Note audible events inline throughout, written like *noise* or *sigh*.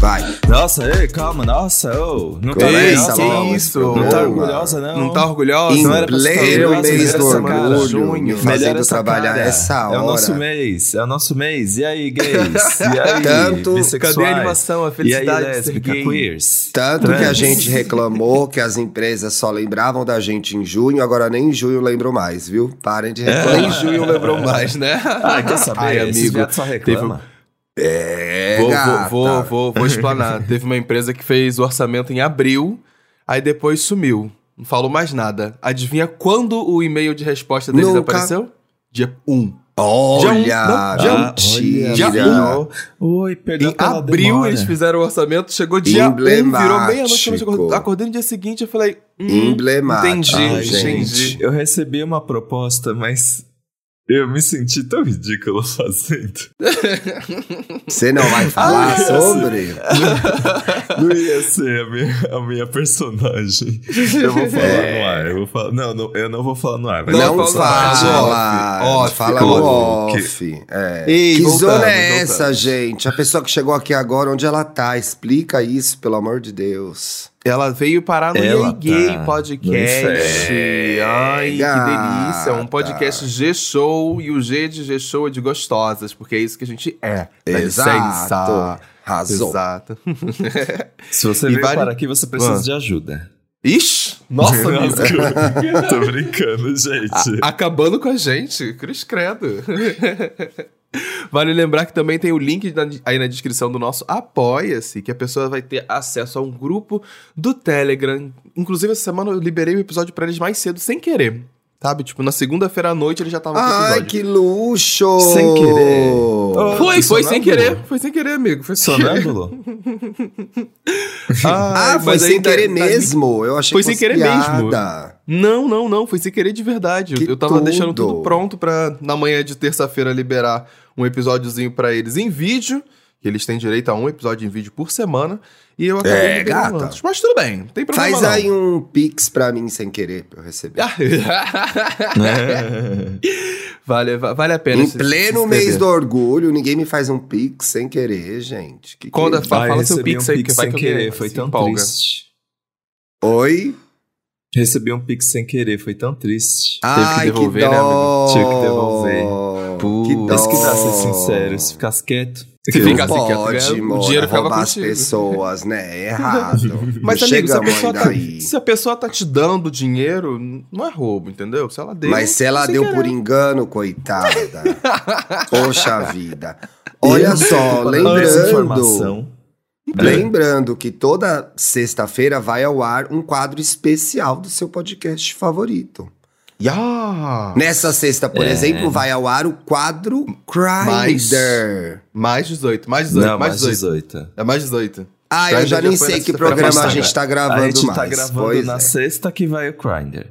Vai. Nossa, ei, calma, nossa, ô. não tá orgulhosa, logo não. esse Não tá orgulhosa, não. Não tá orgulhosa? Em Não era pra pleno mês melhor do orgulho, junho. fazendo essa trabalhar cara. essa hora. É o nosso mês, é o nosso mês. E aí, gays? E aí, *laughs* Tanto- bissexuais? Cadê a animação, a E felicidade aí, de ser gay? queers? Tanto que a Trans. gente reclamou que as empresas só lembravam da gente em junho, agora nem em junho lembram mais, viu? Parem de reclamar. Nem junho lembrou mais, né? Ah, quer saber? Ai, amigo. reclama. É, Vou, vou, gata. vou, vou, vou explanar. *laughs* Teve uma empresa que fez o orçamento em abril, aí depois sumiu. Não falou mais nada. Adivinha quando o e-mail de resposta deles Nunca. apareceu? Dia 1. Olha, Dia um, não, dia um. mentira. Dia Dia Oi, perdão Em abril demora. eles fizeram o orçamento, chegou dia 1, virou meia-noite. Acordei no dia seguinte, eu falei. Hum, Emblemático. Entendi, Ai, entendi. Eu recebi uma proposta, mas eu me senti tão ridículo fazendo. *laughs* Você não vai falar Ah, sobre? Não ia ser a minha, a minha personagem. Eu vou falar É. no ar. Eu vou falar, não, não, eu não vou falar no ar. Não Não fala fala. off, off, fala no off. off. É. Ei, que voltamos, zona é essa, voltamos. gente? A pessoa que chegou aqui agora, onde ela tá? Explica isso, pelo amor de Deus. Ela veio parar no Ela Yay Gay tá Podcast. no inferno. Ai, que delícia. Um podcast G-Show e o G de G-Show é de gostosas, porque é isso que a gente é. Exato. licença. Arrasou. Exato. *laughs* Se você E veio vale- para aqui, você precisa Ah. de ajuda. Ixi! Nossa, amigo. *laughs* Tô brincando, gente. A- acabando com a gente. Cruz credo. *laughs* Vale lembrar que também tem o link na- aí na descrição do nosso Apoia-se, que a pessoa vai ter acesso a um grupo do Telegram. Inclusive, essa semana eu liberei o episódio pra eles mais cedo, sem querer. Sabe? Tipo, na segunda-feira à noite ele já tava Ai, que luxo! Sem querer. Oh, Foi, que foi sem querer. Foi sem querer, amigo. Foi sem querer. Sonâmbulo? Ah, Ai, foi sem querer mesmo. Eu achei Foi que sem querer mesmo. Não, não, não. Foi sem querer de verdade. Que eu tava tudo. deixando tudo pronto pra na manhã de terça-feira liberar um episódiozinho pra eles em vídeo. Que eles têm direito a um episódio em vídeo por semana. E eu acabei É, liberando gata. antes. Mas tudo bem, não tem problema Faz não. aí um pix pra mim sem querer, pra eu receber. *laughs* vale, va- vale a pena. em pleno mês do orgulho, ninguém me faz um pix sem querer, gente. Que que- Quando a- Fala- fala seu pix um aí, que pix vai sem que querer, foi se tão empolga. triste. Oi? Recebi um pix sem querer, foi tão triste. Ai, devolver, que né, amigo? Tive que devolver. Que dó. Mas que dá ser sincero, se ficasse quieto. Se Não ficasse quieto, pode, ganha- o Moura, dinheiro ficava roubar as contigo. pessoas, né? É *laughs* errado. Mas, Não amigo, se a, pessoa tá, se a pessoa tá te dando dinheiro, não é roubo, entendeu? Se ela deu. Mas se ela deu querer. por engano, coitada. *laughs* Poxa vida. Olha só, lembrando, informação. Lembrando que toda sexta-feira vai ao ar um quadro especial do seu podcast favorito. Ya! Nessa sexta, por É. exemplo, vai ao ar o quadro Mais- Grindr. Mais 18, mais 18, Não, mais mais 18. 18. É mais 18. Ah, eu Grindr já já nem sei que programa a passada. gente tá A gravando gente mais. tá gravando pois na é. sexta que vai o.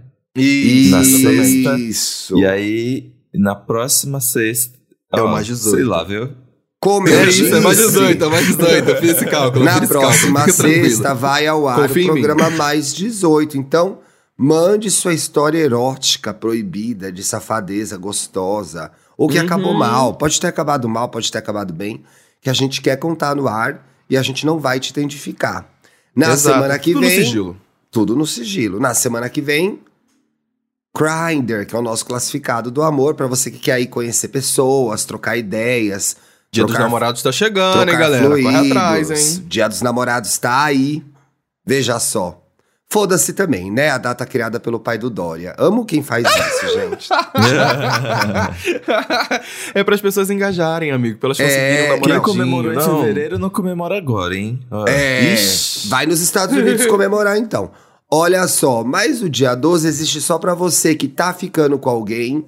Na sexta. Isso. E aí, na próxima sexta. É o mais 18. Sei lá, viu? Como É eu isso, é mais disse, 18, é mais 18. Eu fiz esse cálculo. Na próxima cálculo, sexta vai ao ar Confia o programa Mais 18. Então, mande sua história erótica proibida, de safadeza gostosa, ou que Uhum. acabou mal. Pode ter acabado mal, pode ter acabado bem, que a gente quer contar no ar e a gente não vai te identificar. Na Exato, semana que tudo no vem, sigilo. tudo no sigilo. Na semana que vem, Grindr, que é o nosso classificado do amor, pra você que quer aí conhecer pessoas, trocar ideias. Dia dos trocar namorados tá chegando, hein, galera? Corre atrás, hein? Dia dos namorados tá aí. Veja só. Foda-se também, né? A data criada pelo pai do Dória. Amo quem faz isso, *laughs* gente. *laughs* é para as pessoas engajarem, amigo. Pra elas É, conseguirem Quem comemorou em fevereiro não comemora agora, hein? É, Ixi. vai nos Estados Unidos *laughs* comemorar então. Olha só, mas o dia 12 existe só pra você que tá ficando com alguém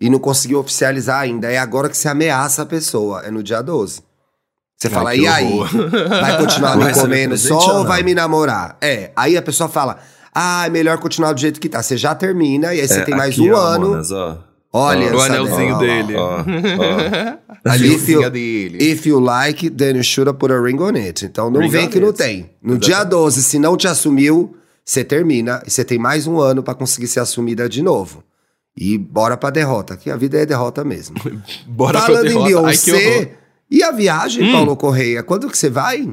e não conseguiu oficializar ainda. É agora que você ameaça a pessoa. É no dia 12. Você fala, e aí? Vai continuar *laughs* me comendo só ou não? vai me namorar? É, aí a pessoa fala, ah, é melhor continuar do jeito que tá. Você já termina e aí você É, tem mais aqui, um ó, ano. Manas, ó. Olha, O anelzinho ó, dele. Ó, ó. *laughs* If you- dele. If you like, then you should put a ring on it. Então não Ring vem que não it. tem. No dia 12, se não te assumiu, você termina e você tem mais um ano pra conseguir ser assumida de novo. E bora pra derrota, que a vida é derrota mesmo. *laughs* Bora Falando pra em derrota. Ai, horror. Beyoncé, e a viagem, Hum. Paulo Correia? Quando que você vai?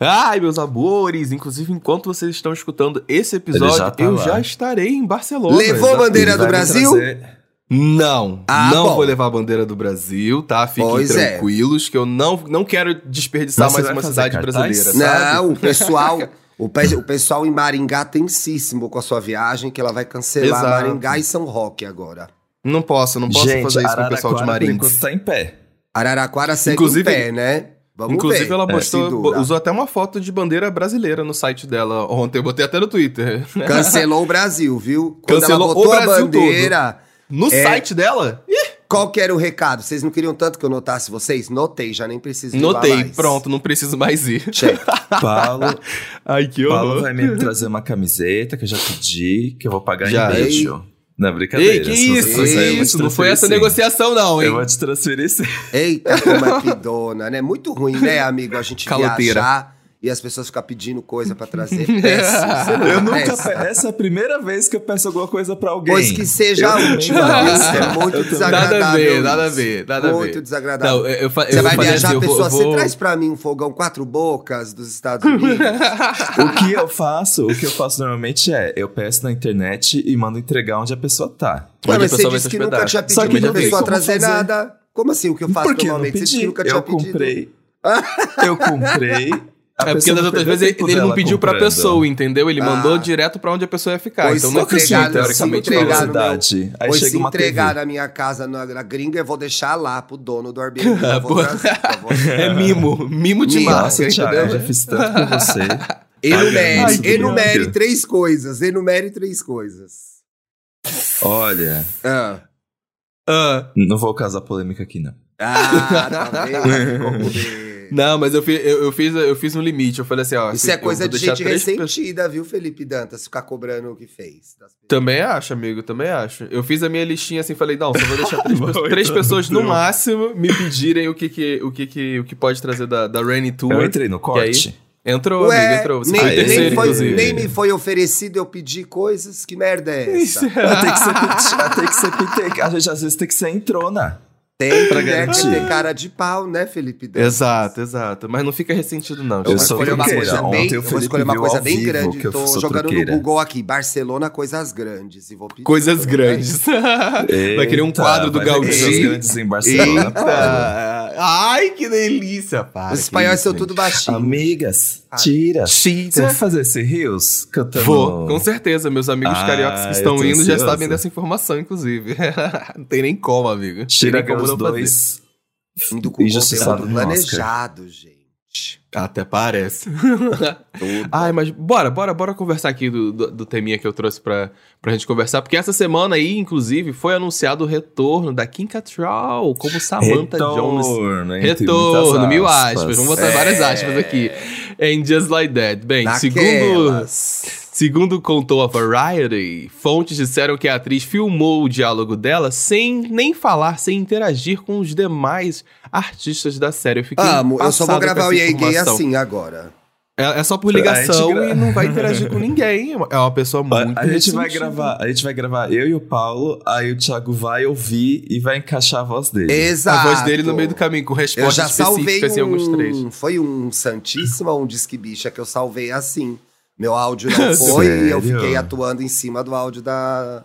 Ai, meus amores, inclusive enquanto vocês estão escutando esse episódio, já tá eu lá. já estarei em Barcelona. Levou a bandeira do Brasil? trazer- Não, Ah, não bom. vou levar a bandeira do Brasil, tá? Fiquem Pois é. tranquilos, que eu não, não quero desperdiçar mais uma cidade cartaz? brasileira, sabe? Não, o pessoal, *laughs* o, pe- o pessoal em Maringá tensíssimo com a sua viagem, que ela vai cancelar Exato. Maringá e São Roque agora. Não posso, não posso Gente, fazer isso com o pessoal de Araraquara, Marins. enquanto, tá em pé. Araraquara segue Inclusive- em pé, né? Vamos Inclusive, ver. ela se postou, dura. usou até uma foto de bandeira brasileira no site dela ontem. Eu botei até no Twitter. Cancelou o Brasil, viu? Quando Cancelou ela botou o a Brasil bandeira, No É. site dela? Ih, qual que era o recado? Vocês não queriam tanto que eu notasse vocês? Notei, já nem preciso Notei, mais. pronto, não preciso mais ir. Check. *laughs* Paulo, Ai, que Paulo vai me trazer uma camiseta que eu já pedi, que eu vou pagar Já. em beijo. Não, é brincadeira. Ei, que isso, te isso? Não foi essa sim. negociação não, hein? Eu vou te transferir sim. Eita, como é pidona, né? Muito ruim, né, amigo? A gente Caloteira. viajar e as pessoas ficar pedindo coisa pra trazer. *laughs* Não Eu nunca pe... Essa é a primeira vez que eu peço alguma coisa pra alguém. Pois que seja a Eu última. Isso é muito Eu desagradável. Nada a ver, nada a ver, nada a ver. Muito desagradável. Não, eu, eu, Você eu vai viajar, assim, eu vou- pessoa, eu vou- você traz pra mim um fogão quatro bocas dos Estados *laughs* Unidos? O que eu faço, o que eu faço normalmente é, eu peço na internet e mando entregar onde a pessoa tá. A mas você disse se que nunca tinha Só pedido que pra pessoa trazer fazer. nada. Como assim? O que eu faço Porque eu não normalmente? Você disse que nunca tinha eu pedido. comprei. *laughs* eu comprei. A É porque das outras vezes ele, ele não pediu pra comprando. pessoa, entendeu? Ele Ah. mandou direto pra onde a pessoa ia ficar. Pois então se não é entregar, se teoricamente. entregar falando. no meu- cidade. Aí Pois se chega uma entregar TV. na minha casa na, na gringa, eu vou deixar lá pro dono do Airbnb. Favor. *laughs* *laughs* É mimo, mimo de Nossa, Thiago, eu já fiz tanto por você. *laughs* Enumere, enumere três coisas. Enumere três coisas. Olha, Ah, Ah, não vou causar polêmica aqui, não. ah tá vendo? Não, mas eu fiz, eu, eu fiz, eu fiz um limite. Eu falei assim, ó. Isso é coisa de gente ressentida, viu, Felipe Dantas? Ficar cobrando o que fez. Também acho, amigo, também acho. Eu fiz a minha listinha assim, falei, não, só vou deixar três, *laughs* pessoas, três pessoas no máximo me pedirem o que que, o que, que, o que pode trazer da, da Rainy Tour. Eu entrei no corte. Entrou, Ué, amigo, entrou. Você nem, foi terceiro, nem, foi, nem me foi oferecido eu pedir coisas. Que merda é *laughs* essa? Tem que ser, *laughs* tem que ser A gente às vezes tem que ser entrona. Tem Pra que né, garantir. ter cara de pau, né, Felipe Dantas? Exato, exato. Mas não fica ressentido, não. Eu Eu vou sou escolher uma coisa bem, eu vou escolher uma coisa bem grande. que eu Tô jogando truqueira. no Google aqui, Barcelona, coisas grandes. E vou pedir Coisas coisa grandes. *laughs* Vai querer um Eita, quadro do ver coisas grandes em Barcelona. Eita. *laughs* Ai, que delícia, para. Os espanhóis são tudo baixinho. Amigas, tira. Cheetah. Você vai fazer esse rios cantando? Vou, com certeza. Meus amigos Ah, cariocas que estão indo já ansioso. sabem dessa informação, inclusive. *laughs* não tem nem como, amigo. Tira nem como os não fazer. dois. Indo com conteúdo Oscar. planejado, gente. Até parece. *laughs* Ai, mas bora, bora, bora conversar aqui do, do, do teminha que eu trouxe pra, pra gente conversar, porque essa semana aí, inclusive, foi anunciado o retorno da Kim Cattrall como Samantha Jones. Retorno, entre Retorno, mil aspas. Vamos botar É. várias aspas aqui. Em Just Like That. Bem, Naquelas. segundo contou a Variety, fontes disseram que a atriz filmou o diálogo dela sem nem falar, sem interagir com os demais artistas da série. Eu fiquei Amo, eu só vou gravar o EA Gay assim agora. É, é só por ligação gra- e não vai interagir com ninguém. É uma pessoa muito A gente vai gravar, a gente vai gravar eu e o Paulo, aí o Thiago vai ouvir e vai encaixar a voz dele. Exato. A voz dele no meio do caminho, com Eu respostas já salvei específicas em alguns trechos. um... Foi um Santíssima ou um Disque Bicha que eu salvei assim. Meu áudio não *laughs* foi e eu Sério? fiquei atuando em cima do áudio da...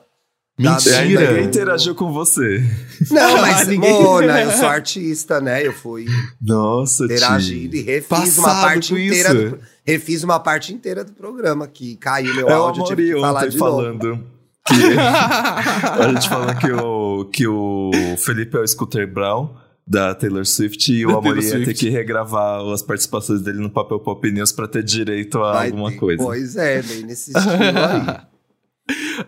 Aí Mentira! ninguém interagiu com você. Não, *laughs* mas, Ninguém- Mona, eu sou artista, né? Eu fui Nossa, interagindo tio. e refiz Passado uma parte inteira. Do, refiz uma parte inteira do programa que caiu meu É o áudio, eu tive que falar de novo. falando. Que, *laughs* a gente falando que o, que o Felipe é o Scooter Brown da Taylor Swift e Da o Amori Taylor ia ter que regravar as participações dele no Papel Pop News pra ter direito a Vai alguma ter- coisa. Pois é, bem nesse estilo aí. *laughs*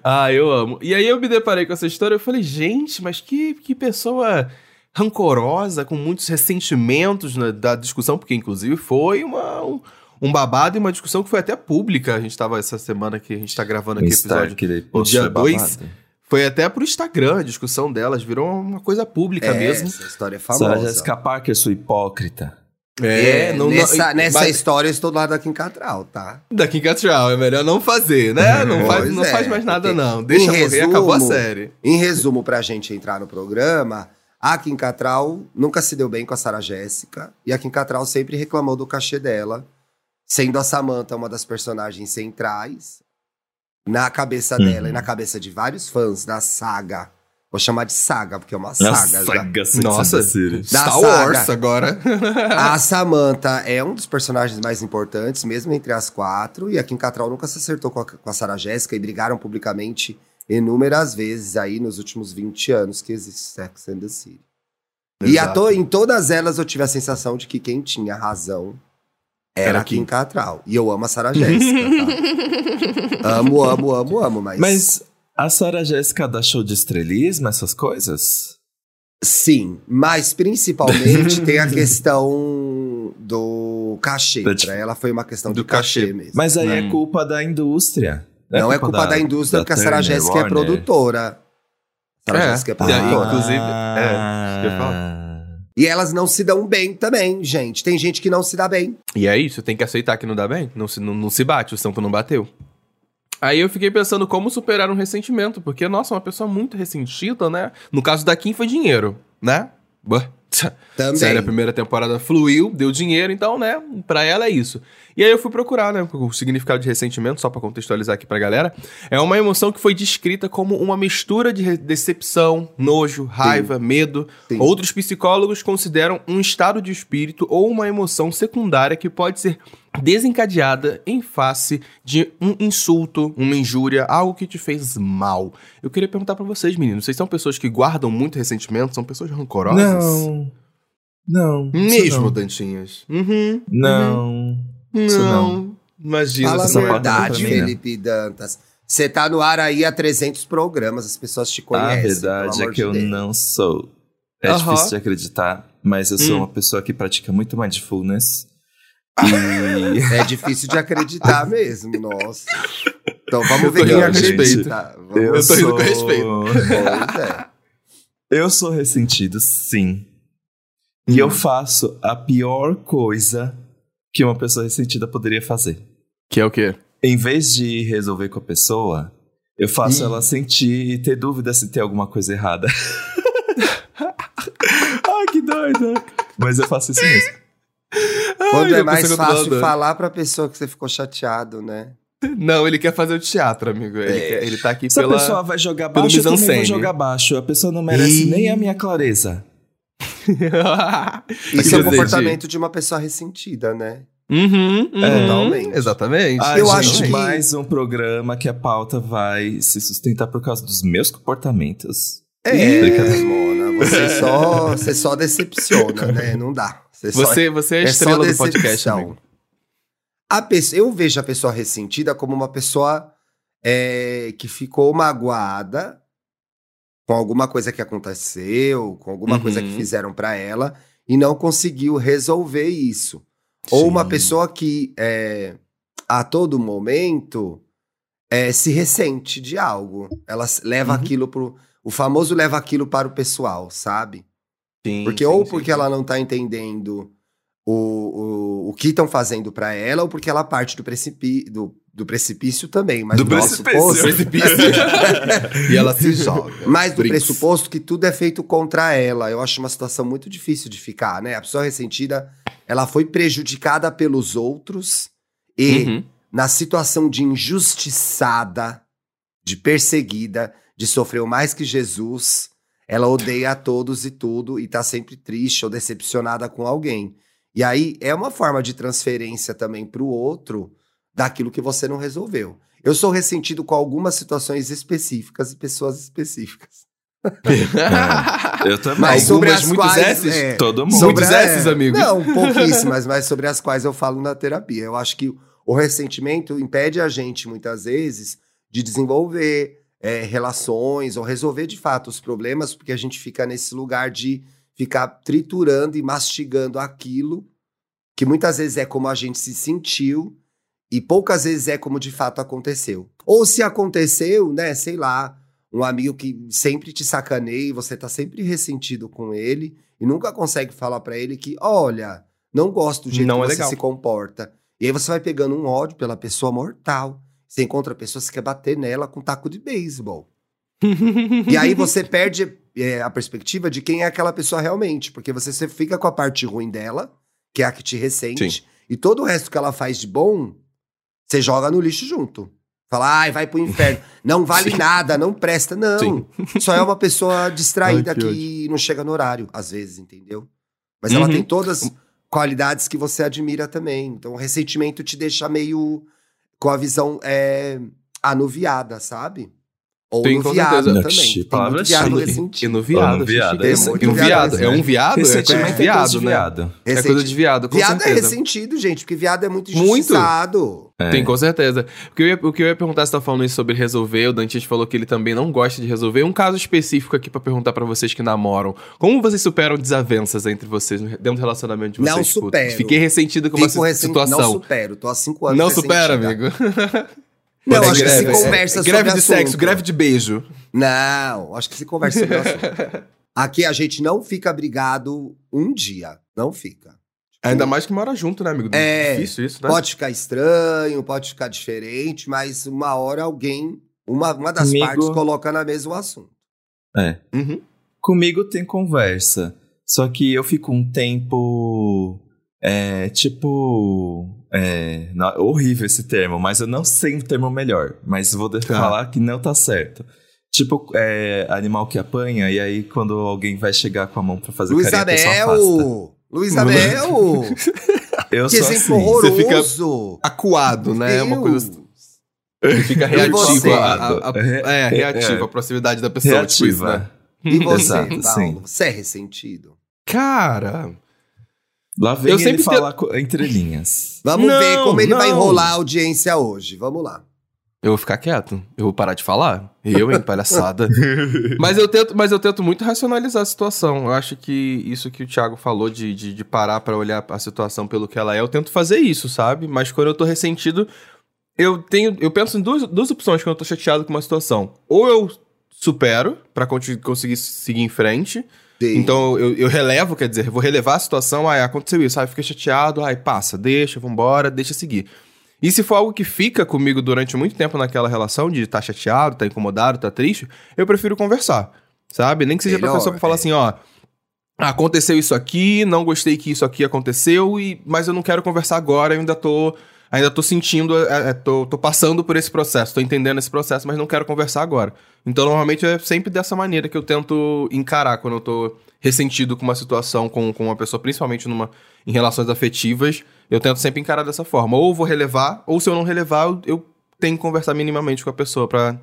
Ah, eu amo. E aí eu me deparei com essa história e falei, gente, mas que, que pessoa rancorosa, com muitos ressentimentos na- da discussão, porque inclusive foi uma, um, um babado e uma discussão que foi até pública. A gente tava essa semana que a gente tá gravando O aqui o episódio. que ele No dia é dois, babado. Foi até pro Instagram a discussão delas, virou uma coisa pública É, mesmo. essa história é Sarah famosa. Jessica Parker, sua hipócrita. É, não- não- nessa, nessa mas- história eu estou do lado da Kim Catral, tá? Da Kim Cattrall, é melhor não fazer, né? *laughs* Não, faz, não é, faz mais nada, porque, não. Deixa em morrer, resumo, acabou a série. Em resumo, pra gente entrar no programa, a Kim Catral nunca se deu bem com a Sarah Jéssica e a Kim Catral sempre reclamou do cachê dela. Sendo a Samantha uma das personagens centrais. Na cabeça Uhum. dela e na cabeça de vários fãs da saga. Vou chamar de saga, porque é uma A saga. já. saga and Nossa. Da Star saga. Wars agora. *laughs* A Samantha é um dos personagens mais importantes, mesmo entre as quatro. E a Kim Cattrall nunca se acertou com a, com a Sarah Jessica e brigaram publicamente inúmeras vezes aí nos últimos 20 anos que existe Sex and the City. E a Exato. to- em todas elas eu tive a sensação de que quem tinha razão era, Kim. Cattrall. E eu amo a Sarah Jessica, tá? *laughs* amo, amo, amo, amo, mas... Mas a Sarah Jéssica dá show de estrelismo, essas coisas? Sim, mas principalmente tem a *laughs* questão do cachê. Da dif- Pra ela foi uma questão Do cachê, cachê. mesmo. Mas aí é Hum. culpa da indústria. Não é culpa da, indústria, porque a Sarah Turner, Jessica é produtora. Sarah É, Jessica é e aí, produtora. inclusive, Ah. é, isso que eu ia E elas não se dão bem também, gente. Tem gente que não se dá bem. E é isso, tem que aceitar que não dá bem. Não se, não, não se bate, o santo não bateu. Aí eu fiquei pensando como superar um ressentimento, porque, nossa, uma pessoa muito ressentida, né? No caso da Kim foi dinheiro, né? Bah. Também. Sério, a primeira temporada fluiu, deu dinheiro, então, né, pra ela é isso. E aí eu fui procurar, né, o significado de ressentimento, só pra contextualizar aqui pra galera. É uma emoção que foi descrita como uma mistura de decepção, nojo, raiva, medo. Sim. Outros psicólogos consideram um estado de espírito ou uma emoção secundária que pode ser desencadeada em face de um insulto, uma injúria, algo que te fez mal. Eu queria perguntar pra vocês, meninos, vocês são pessoas que guardam muito ressentimento? São pessoas rancorosas? Não. Não. Mesmo, não. Dantinhas. Uhum. Não. Isso Não. Imagina. Fala a essa verdade, né? Felipe Dantas. Você tá no ar aí há 300 programas, as pessoas te A conhecem. verdade pelo é que de eu Deus. não sou. É Aham. difícil de acreditar, mas eu sou Hum. uma pessoa que pratica muito mindfulness. E É difícil de acreditar *laughs* mesmo, nossa. Então vamos ver quem acredita. Vamos eu, Eu tô rindo sou... com respeito. Pois é. Eu sou ressentido, sim. E Hum. eu faço a pior coisa que uma pessoa ressentida poderia fazer. Que é o quê? Em vez de resolver com a pessoa, eu faço Ih. ela sentir e ter dúvida se tem alguma coisa errada. *laughs* *laughs* Ai, que doido. Mas eu faço isso mesmo. Quando Ai, é mais fácil falar pra pessoa que você ficou chateado, né? Não, ele quer fazer o teatro, amigo. Ele, É. quer- ele tá aqui Se a pela... pessoa vai jogar baixo, eu também vou jogar baixo. A pessoa não merece Ih. nem a minha clareza. *laughs* Esse é o comportamento de uma pessoa ressentida, né? Uhum, uhum. É. Totalmente. Exatamente. Ai, Eu gente, acho que- mais um programa que a pauta vai se sustentar por causa dos meus comportamentos. É. Mona, *laughs* você só, você só decepciona, *laughs* né? Não dá. Você, só- Você, você é a é estrela do podcast, amigo. A pessoa, eu vejo a pessoa ressentida como uma pessoa é, que ficou magoada com alguma coisa que aconteceu, com alguma Uhum. coisa que fizeram pra ela e não conseguiu resolver isso. Ou uma Sim. pessoa que é, a todo momento é, se ressente de algo. Ela leva Uhum. aquilo pro. O famoso leva aquilo para o pessoal, sabe? Sim, Porque sim, ou porque sim. ela não tá entendendo o, o, o que estão fazendo pra ela, ou porque ela parte do, precipi, do, do precipício também. Mas Do do nosso precipício. *laughs* *laughs* e ela se joga. mas do Brinks. pressuposto que tudo é feito contra ela. Eu acho uma situação muito difícil de ficar, né? A pessoa ressentida, ela foi prejudicada pelos outros e Uhum. na situação de injustiçada, de perseguida, de sofrer mais que Jesus, ela odeia a todos e tudo e tá sempre triste ou decepcionada com alguém. E aí é uma forma de transferência também pro outro daquilo que você não resolveu. Eu sou ressentido com algumas situações específicas e pessoas específicas. Eu também. Mas sobre Algumas, as muitos quais. S's? é, Todo mundo. Muitos sobre- S's, amigo? Não, pouquíssimas, mas sobre as quais eu falo na terapia. Eu acho que o ressentimento impede a gente, muitas vezes, de desenvolver é, relações ou resolver de fato os problemas, porque a gente fica nesse lugar de ficar triturando e mastigando aquilo que muitas vezes é como a gente se sentiu e poucas vezes é como de fato aconteceu. Ou se aconteceu, né, sei lá, um amigo que sempre te sacaneia e você tá sempre ressentido com ele e nunca consegue falar pra ele que, olha, não gosto do jeito Não que é você legal. se comporta. E aí você vai pegando um ódio pela pessoa mortal. Você encontra a pessoa que quer bater nela com taco de beisebol. *laughs* E aí você perde é, a perspectiva de quem é aquela pessoa realmente, porque você, você fica com a parte ruim dela, que é a que te ressente, Sim. e todo o resto que ela faz de bom, você joga no lixo junto. Fala, ai, vai pro inferno. *laughs* Não vale nada, não presta. Não. Sim. Só é uma pessoa *laughs* distraída Ai, que que, não chega no horário, às vezes, entendeu? Mas ela Uhum. tem todas qualidades que você admira também. Então, o ressentimento te deixa meio com a visão é, anuviada, sabe? Ou Sim, com nuviado certeza. também. Chique, Tem palavra viado chique. E ressentido. no viado. no viado, xixi. é Tem um viado. É um viado? É Ressentimento coisa de é viado, né? viado. É coisa de viado, com viado é certeza. ressentido, gente, porque viado é muito Muito. É. Tem, com certeza. O que, eu ia, o que eu ia perguntar, você tá falando isso sobre resolver, o Dantes falou que ele também não gosta de resolver. Um caso específico aqui pra perguntar pra vocês que namoram. Como vocês superam desavenças entre vocês, dentro do relacionamento de vocês? Não Tipo, supero. Fiquei ressentido com uma Fico ressent- situação. Não supero, tô há cinco anos Não supera, amigo. *laughs* Não, Pode acho que se greve. conversa É, Greve sobre de assunto. sexo, greve de beijo. Não, acho que se conversa sobre *laughs* assunto. Aqui a gente não fica brigado um dia. Não fica. Ainda mais que mora junto, né, amigo? É, Difícil isso, né? Pode ficar estranho, pode ficar diferente, mas uma hora alguém, uma, uma das Comigo- partes coloca na mesa o assunto. É. Uhum. Comigo tem conversa. Só que eu fico um tempo. É, tipo. É, na- horrível esse termo, mas eu não sei um termo melhor. Mas vou Tá. falar que não tá certo. Tipo, é, animal que apanha, e aí quando alguém vai chegar com a mão pra fazer Luiz carinho, a pessoa afasta. Abel! Luiz Abel! *laughs* Eu que sou exemplo assim. horroroso! Acuado, né? É uma Deus. coisa. Ele fica reativo. a- a- a- Re- é, reativo é. à proximidade da pessoa. Tipo isso, Reativa. né? E você, Exato, Paulo? sim. Você é ressentido? Cara. Lá vem Eu ele sempre falar co- entre linhas. Vamos Não, ver como ele vai não. enrolar a audiência hoje. Vamos lá. Eu vou ficar quieto. Eu vou parar de falar. Eu, hein, palhaçada. *laughs* mas, eu tento, mas eu tento muito racionalizar a situação. Eu acho que isso que o Thiago falou de, de, de parar pra olhar a situação pelo que ela é, eu tento fazer isso, sabe? Mas quando eu tô ressentido, eu tenho. Eu penso em duas, duas opções quando eu tô chateado com uma situação. Ou eu supero pra conti- conseguir seguir em frente. Sim. Então eu, eu relevo, quer dizer, vou relevar a situação, ai, aconteceu isso, ai, fiquei chateado, ai, passa, deixa, vambora, deixa seguir. E se for algo que fica comigo durante muito tempo naquela relação, de estar chateado, tá incomodado, tá triste, eu prefiro conversar, sabe? Nem que seja pra Melhor, pessoa pra falar é. assim, ó, aconteceu isso aqui, não gostei que isso aqui aconteceu, e, mas eu não quero conversar agora, eu ainda tô, ainda tô sentindo, é, é, tô, tô passando por esse processo, tô entendendo esse processo, mas não quero conversar agora. Então, normalmente é sempre dessa maneira que eu tento encarar quando eu tô ressentido com uma situação com, com uma pessoa, principalmente numa, em relações afetivas, eu tento sempre encarar dessa forma. Ou vou relevar, ou se eu não relevar, eu, eu tenho que conversar minimamente com a pessoa pra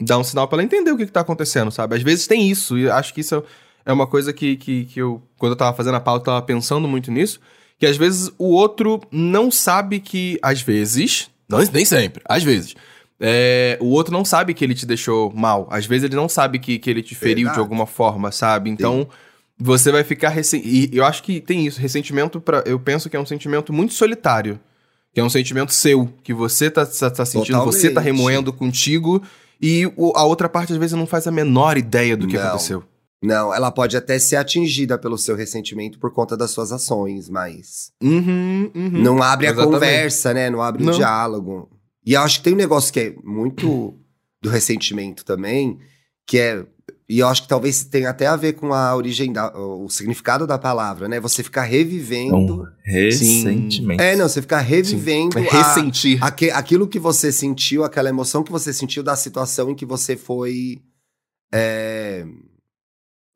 dar um sinal pra ela entender o que, que tá acontecendo, sabe? Às vezes tem isso, e acho que isso é- uma coisa que, que, que eu, quando eu tava fazendo a pauta, eu tava pensando muito nisso, que às vezes o outro não sabe que, às vezes, não, nem sempre, às vezes, é, o outro não sabe que ele te deixou mal. Às vezes ele não sabe que, que ele te feriu Verdade. de alguma forma, sabe? Então, você vai ficar ressentido. E eu acho que tem isso. Ressentimento, pra, eu penso que é um sentimento muito solitário. Que é um sentimento seu, que você tá, tá, tá sentindo, você tá Totalmente. remoendo contigo. E o- a outra parte, às vezes, não faz a menor ideia do que Não. aconteceu. Não, ela pode até ser atingida pelo seu ressentimento por conta das suas ações, mas Uhum, uhum. não abre a Exatamente. conversa, né? Não abre o diálogo. E eu acho que tem um negócio que é muito do ressentimento também, que é. E eu acho que talvez tenha até a ver com a origem, da, o significado da palavra, né? Você ficar revivendo. Um ressentimento. É, não, você ficar revivendo *laughs* a- ressentir. aque- aquilo que você sentiu, aquela emoção que você sentiu da situação em que você foi. é,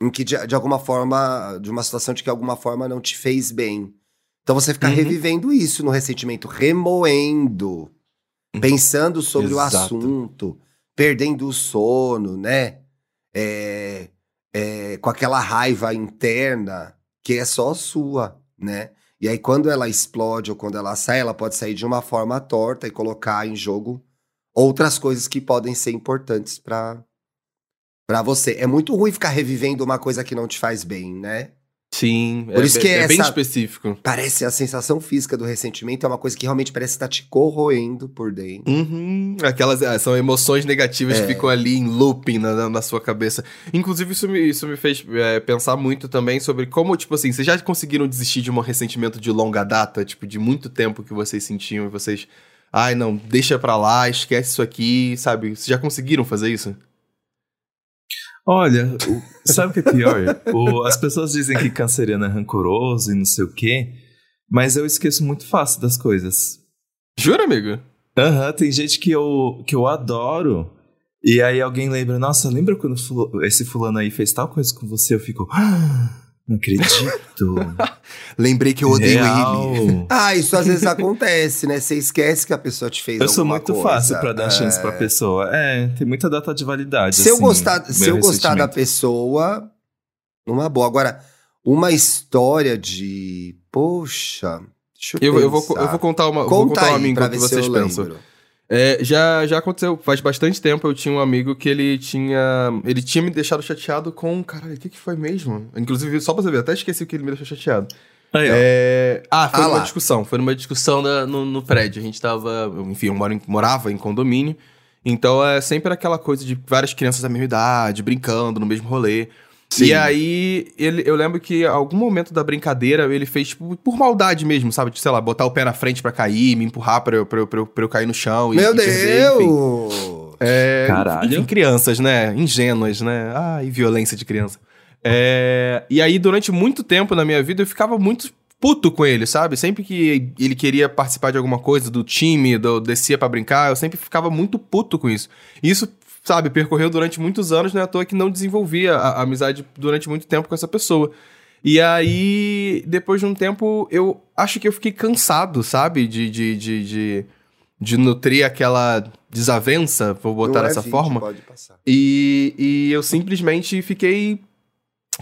em que de, de alguma forma. De uma situação de que alguma forma não te fez bem. Então você ficar Uhum. revivendo isso no ressentimento, remoendo, pensando sobre o Exato. assunto, perdendo o sono, né? É, é, com aquela raiva interna que é só sua, né? E aí, quando ela explode ou quando ela sai, ela pode sair de uma forma torta e colocar em jogo outras coisas que podem ser importantes pra para você. É muito ruim ficar revivendo uma coisa que não te faz bem, né? Sim, Por é, isso que é, é bem essa- específico. Parece a sensação física do ressentimento é uma coisa que realmente parece estar te corroendo por dentro. Uhum. Aquelas ah, são emoções negativas É. que ficam ali em looping na, na- na sua cabeça. Inclusive, isso me, isso me fez é, pensar muito também sobre como, tipo assim, vocês já conseguiram desistir de um ressentimento de longa data, tipo, de muito tempo que vocês sentiam e vocês. Ai, não, deixa pra lá, esquece isso aqui, sabe? Vocês já conseguiram fazer isso? Olha, sabe o que é pior? O- as pessoas dizem que canceriano é rancoroso e não sei o quê. Mas eu esqueço muito fácil das coisas. Jura, amigo? Aham, tem gente que eu, que eu adoro. E aí alguém lembra, nossa, lembra quando esse fulano aí fez tal coisa com você? Eu fico. Ah, não acredito. *laughs* Lembrei que eu odeio Real. ele. Ah, isso às vezes acontece, né? Você esquece que a pessoa te fez Eu sou muito coisa. fácil pra dar É. chance pra pessoa. É, tem muita data de validade. Se eu assim, gostar, se eu gostar da pessoa, uma boa. Agora, uma história de. Poxa. Deixa eu, Eu, eu, vou, eu vou contar uma, vou Conta contar uma aí minha enquanto se vocês eu pensam. lembro. É, já, já aconteceu, faz bastante tempo eu tinha um amigo que ele tinha. Ele tinha me deixado chateado com. Caralho, o que, que foi mesmo? Inclusive, só pra você ver, até esqueci o que ele me deixou chateado. Aí, ó. É, Ah, foi Ah numa lá. discussão. Foi numa discussão da- no, no prédio. A gente tava. Enfim, eu moro em- morava em condomínio. Então é sempre aquela coisa de várias crianças da mesma idade, brincando no mesmo rolê. Sim. E aí, ele, eu lembro que em algum momento da brincadeira, ele fez, tipo, por maldade mesmo, sabe? Tipo, sei lá, botar o pé na frente pra cair, me empurrar pra eu, pra eu, pra eu, pra eu cair no chão. e- Meu e perder, enfim. Deus! É, Caralho. Enfim, crianças, né? Ingênuas, né? Ai, violência de criança. É, e aí, durante muito tempo na minha vida, eu ficava muito puto com ele, sabe? Sempre que ele queria participar de alguma coisa, do time, do descia pra brincar, eu sempre ficava muito puto com isso. E isso, sabe, percorreu durante muitos anos, não é à toa que não desenvolvia a, a amizade durante muito tempo com essa pessoa. E aí, depois de um tempo, eu acho que eu fiquei cansado, sabe? De, de, de, de, de nutrir aquela desavença, vou botar Não é dessa 20, forma. Pode passar. E, e eu simplesmente fiquei.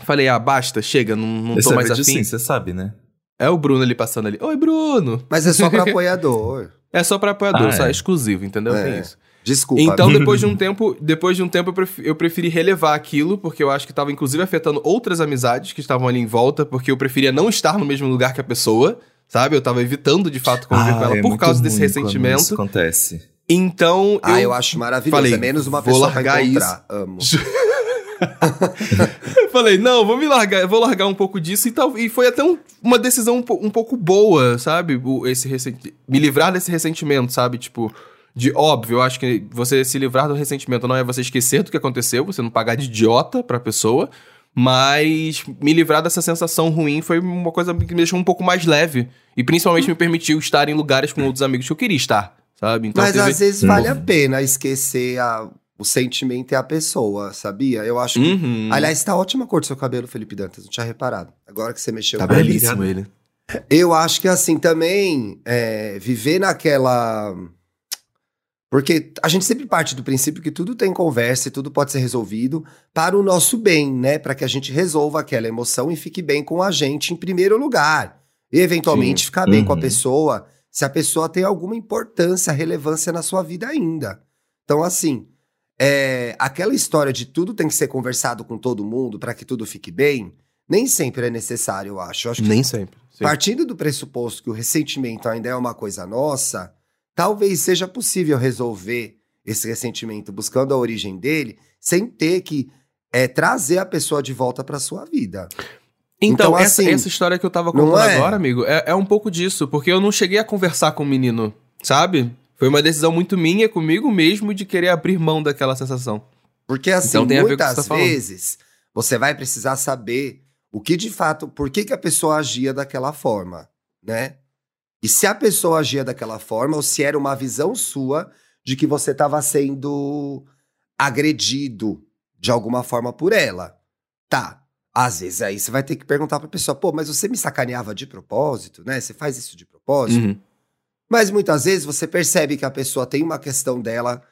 Falei, ah, basta, chega, não, não tô mais afim. sim, você sabe, né? É o Bruno ali passando ali. Oi, Bruno! Mas é só pra *laughs* apoiador. É só pra apoiador, Ah, só é. exclusivo, entendeu? É. Tem isso. Desculpa. Então, amigo. *laughs* depois de um tempo, depois de um tempo eu, pref- eu preferi relevar aquilo, porque eu acho que tava inclusive afetando outras amizades que estavam ali em volta, porque eu preferia não estar no mesmo lugar que a pessoa, sabe? Eu tava evitando de fato conviver com ela é por causa desse ressentimento. Isso acontece. Então, Ah, eu acho maravilhoso. falei, é menos uma pessoa largar encontrar. Amo. Eu *laughs* falei, não, vou me largar, vou largar um pouco disso e tal. E foi até um- uma decisão um, um pouco boa, sabe? Esse. Me livrar desse ressentimento, sabe? Tipo, de óbvio, eu acho que você se livrar do ressentimento não é você esquecer do que aconteceu, você não pagar de idiota pra pessoa. Mas me livrar dessa sensação ruim foi uma coisa que me deixou um pouco mais leve. E principalmente me permitiu estar em lugares com outros amigos que eu queria estar, sabe? Então Mas teve- às vezes vale a pena esquecer a- o sentimento e a pessoa, sabia? Eu acho que. Uhum. Aliás, tá ótima a cor do seu cabelo, Felipe Dantas. Não tinha reparado. Agora que você mexeu Tá com ele. belíssimo ele. Eu acho que assim também é, viver naquela. Porque a gente sempre parte do princípio que tudo tem conversa e tudo pode ser resolvido para o nosso bem, né? Para que a gente resolva aquela emoção e fique bem com a gente em primeiro lugar. E eventualmente Sim. ficar bem com a Uhum. pessoa se a pessoa tem alguma importância, relevância na sua vida ainda. Então, assim, é, aquela história de tudo tem que ser conversado com todo mundo para que tudo fique bem, nem sempre é necessário, eu acho. Eu acho Nem sempre. Sim. Partindo do pressuposto que o ressentimento ainda é uma coisa nossa, talvez seja possível resolver esse ressentimento buscando a origem dele sem ter que é, trazer a pessoa de volta para sua vida. Então, Então, essa, assim, essa história que eu tava contando é? agora, amigo, é, é um pouco disso, porque eu não cheguei a conversar com o menino, sabe? Foi uma decisão muito minha comigo mesmo de querer abrir mão daquela sensação. Porque assim, Então tem a ver com o que muitas tá vezes você vai precisar saber o que de fato, por que, que a pessoa agia daquela forma, né? E se a pessoa agia daquela forma, ou se era uma visão sua de que você estava sendo agredido de alguma forma por ela. Tá. Às vezes aí você vai ter que perguntar pra pessoa, pô, mas você me sacaneava de propósito, né? Você faz isso de propósito? Uhum. Mas muitas vezes você percebe que a pessoa tem uma questão dela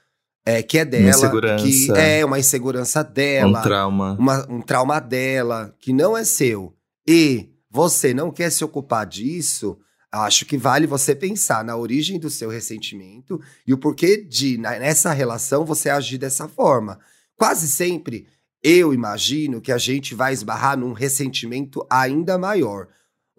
é, que é dela, insegurança. que é uma insegurança dela, um trauma. uma- um trauma dela, que não é seu, e você não quer se ocupar disso, acho que vale você pensar na origem do seu ressentimento e o porquê de, nessa relação, você agir dessa forma. Quase sempre, eu imagino que a gente vai esbarrar num ressentimento ainda maior.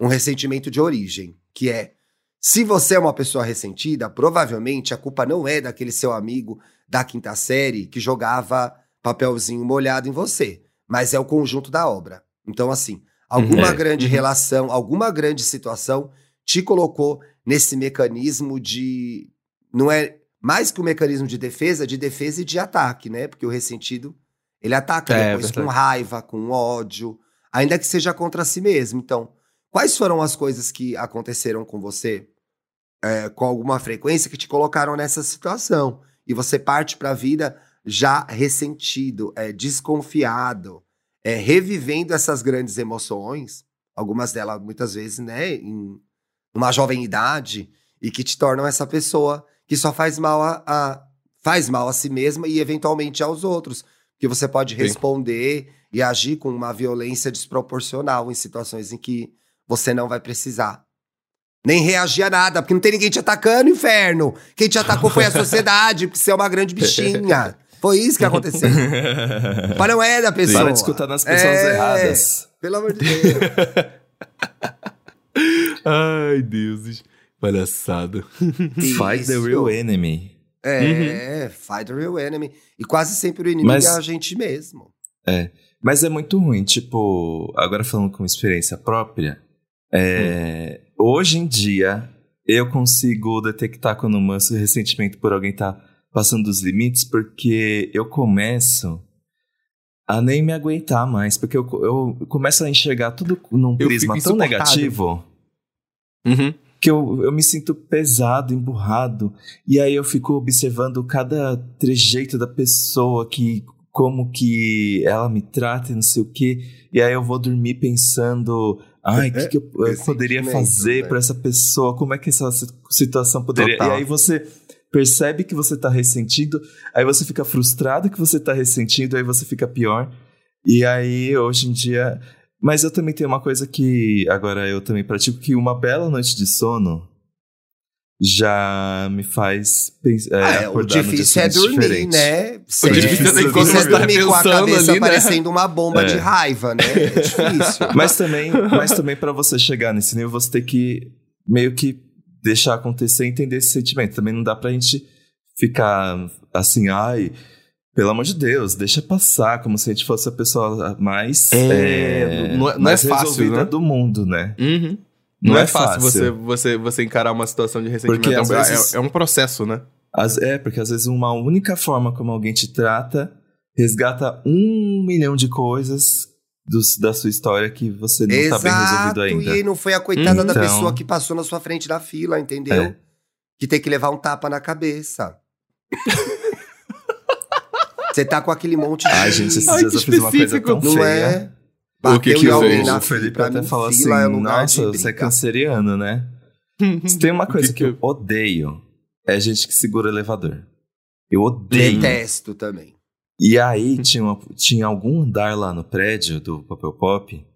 Um ressentimento de origem, que é se você é uma pessoa ressentida, provavelmente a culpa não é daquele seu amigo da quinta série que jogava papelzinho molhado em você, mas é o conjunto da obra. Então, assim, alguma É. grande Uhum. relação, alguma grande situação te colocou nesse mecanismo de. Não é mais que um mecanismo de defesa, de defesa e de ataque, né? Porque o ressentido, ele ataca É, depois com verdade. raiva, com ódio, ainda que seja contra si mesmo. Então, Quais foram as coisas que aconteceram com você é, com alguma frequência que te colocaram nessa situação? E você parte para a vida já ressentido, é, desconfiado, é, revivendo essas grandes emoções, algumas delas muitas vezes, né, em uma jovem idade, e que te tornam essa pessoa que só faz mal a, a faz mal a si mesma e eventualmente aos outros, que você pode Sim. responder e agir com uma violência desproporcional em situações em que você não vai precisar. Nem reagir a nada, porque não tem ninguém te atacando, inferno. Quem te atacou foi a *laughs* sociedade, porque você é uma grande bichinha. Foi isso que aconteceu. *laughs* Mas não é da pessoa. Para de escutar nas pessoas É. erradas. Pelo amor de Deus. *laughs* Ai, deuses. Palhaçada. *laughs* Fight the real enemy. É, fight the real enemy. E quase sempre o inimigo Mas- é a gente mesmo. Mas é muito ruim, tipo, agora falando com experiência própria, é, hoje em dia eu consigo detectar quando um ressentimento por alguém tá passando dos limites, porque eu começo a nem me aguentar mais, porque eu, eu começo a enxergar tudo num Eu prisma tão negativo Uhum. que eu, eu me sinto pesado, emburrado, e aí eu fico observando cada trejeito da pessoa, que como que ela me trata e não sei o quê, e aí eu vou dormir pensando, ai, o que, que eu, eu poderia fazer né? pra essa pessoa, como é que essa si- situação poderia... Total. E aí você percebe que você tá ressentido, aí você fica frustrado que você tá ressentido, aí você fica pior, e aí hoje em dia... Mas eu também tenho uma coisa que agora eu também pratico, que uma bela noite de sono já me faz pensar. É, Ah, é, o acordar no dia difícil é dormir, diferente. né? O difícil é difícil é dormir com a cabeça ali, né? parecendo uma bomba É. de raiva, né? É difícil. *laughs* Mas também, mas também para você chegar nesse nível, você tem que meio que deixar acontecer e entender esse sentimento. Também não dá pra gente ficar assim, ai, pelo amor de Deus, deixa passar, como se a gente fosse a pessoa mais, É, não é- não é mais fácil, resolvida né? do mundo, né? Uhum. Não, Não é, é fácil, fácil. Você, você, você encarar uma situação de ressentimento. Porque é, um- é- vezes- é um processo, né? As- é, porque às vezes uma única forma como alguém te trata resgata um milhão de coisas dos- da sua história que você não tá bem resolvido ainda. e não foi a coitada da Então- pessoa que passou na sua frente da fila, entendeu? É. Que tem que levar um tapa na cabeça. *laughs* Você tá com aquele monte de... Ai, gente, esses dias eu fiz uma coisa tão Não feia. é? O que Bateu que alguém na o Felipe pra até falou assim: é Nossa, você é briga." canceriano, né? Se *laughs* tem uma coisa que que, que eu odeio, é gente que segura elevador. Eu odeio. Detesto também. E aí tinha, uma- tinha algum andar lá no prédio do Papel Pop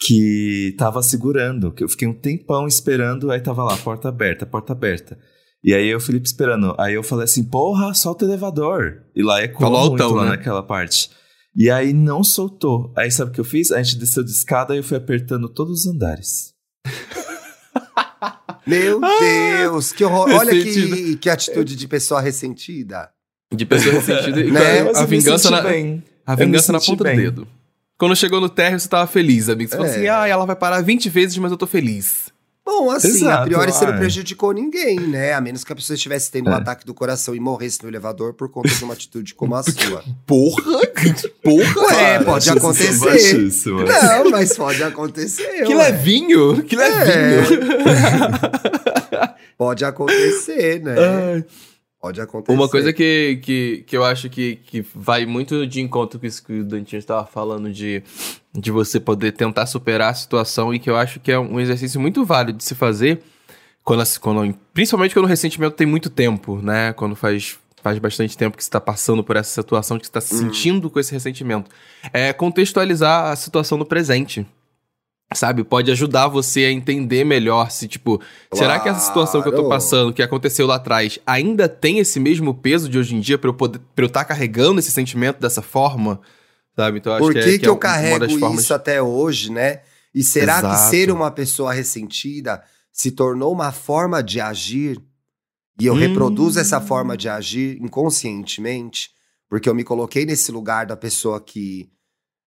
que tava segurando, que eu fiquei um tempão esperando, aí tava lá, porta aberta, porta aberta. E aí o Felipe esperando. Aí eu falei assim, porra, solta o elevador. E lá é Falou como muito altão, lá né? naquela parte. E aí não soltou. Aí sabe o que eu fiz? A gente desceu de escada e eu fui apertando todos os andares. *laughs* Meu Deus, que horror. Olha que, que atitude de pessoa ressentida. De pessoa ressentida. e Né? a, vingança na, bem. a vingança na ponta bem. do dedo. Quando chegou no térreo, você tava feliz, amigo. Você falou É. assim, ah, ela vai parar 20 vezes, mas eu tô feliz. Bom, assim, a Exato, priori você não prejudicou ninguém, né? A menos que a pessoa estivesse tendo um É. ataque do coração e morresse no elevador por conta de uma atitude como a *laughs* sua. Porra! *laughs* Porra! Ué, Para, pode acontecer. baixíssimo. Não, mas pode acontecer. Que ué. levinho! Que levinho! *laughs* Pode acontecer, né? Ai. Pode acontecer. Uma coisa que, que, que eu acho que, que vai muito de encontro com isso que o Dantinho estava falando, de, de você poder tentar superar a situação, e que eu acho que é um exercício muito válido de se fazer, quando, quando, principalmente quando o ressentimento tem muito tempo, né? Quando faz, faz bastante tempo que você está passando por essa situação, que você está se sentindo com esse ressentimento. É contextualizar a situação no presente. Sabe? Pode ajudar você a entender melhor se, tipo, será que essa situação que eu tô Claro. passando, que aconteceu lá atrás, ainda tem esse mesmo peso de hoje em dia pra eu poder pra eu estar carregando esse sentimento dessa forma? Sabe? Então eu Por que, que, é, que, que é eu uma carrego formas. isso até hoje, né? E será que Exato. ser uma pessoa ressentida se tornou uma forma de agir? E eu Hum. reproduzo essa forma de agir inconscientemente? Porque eu me coloquei nesse lugar da pessoa que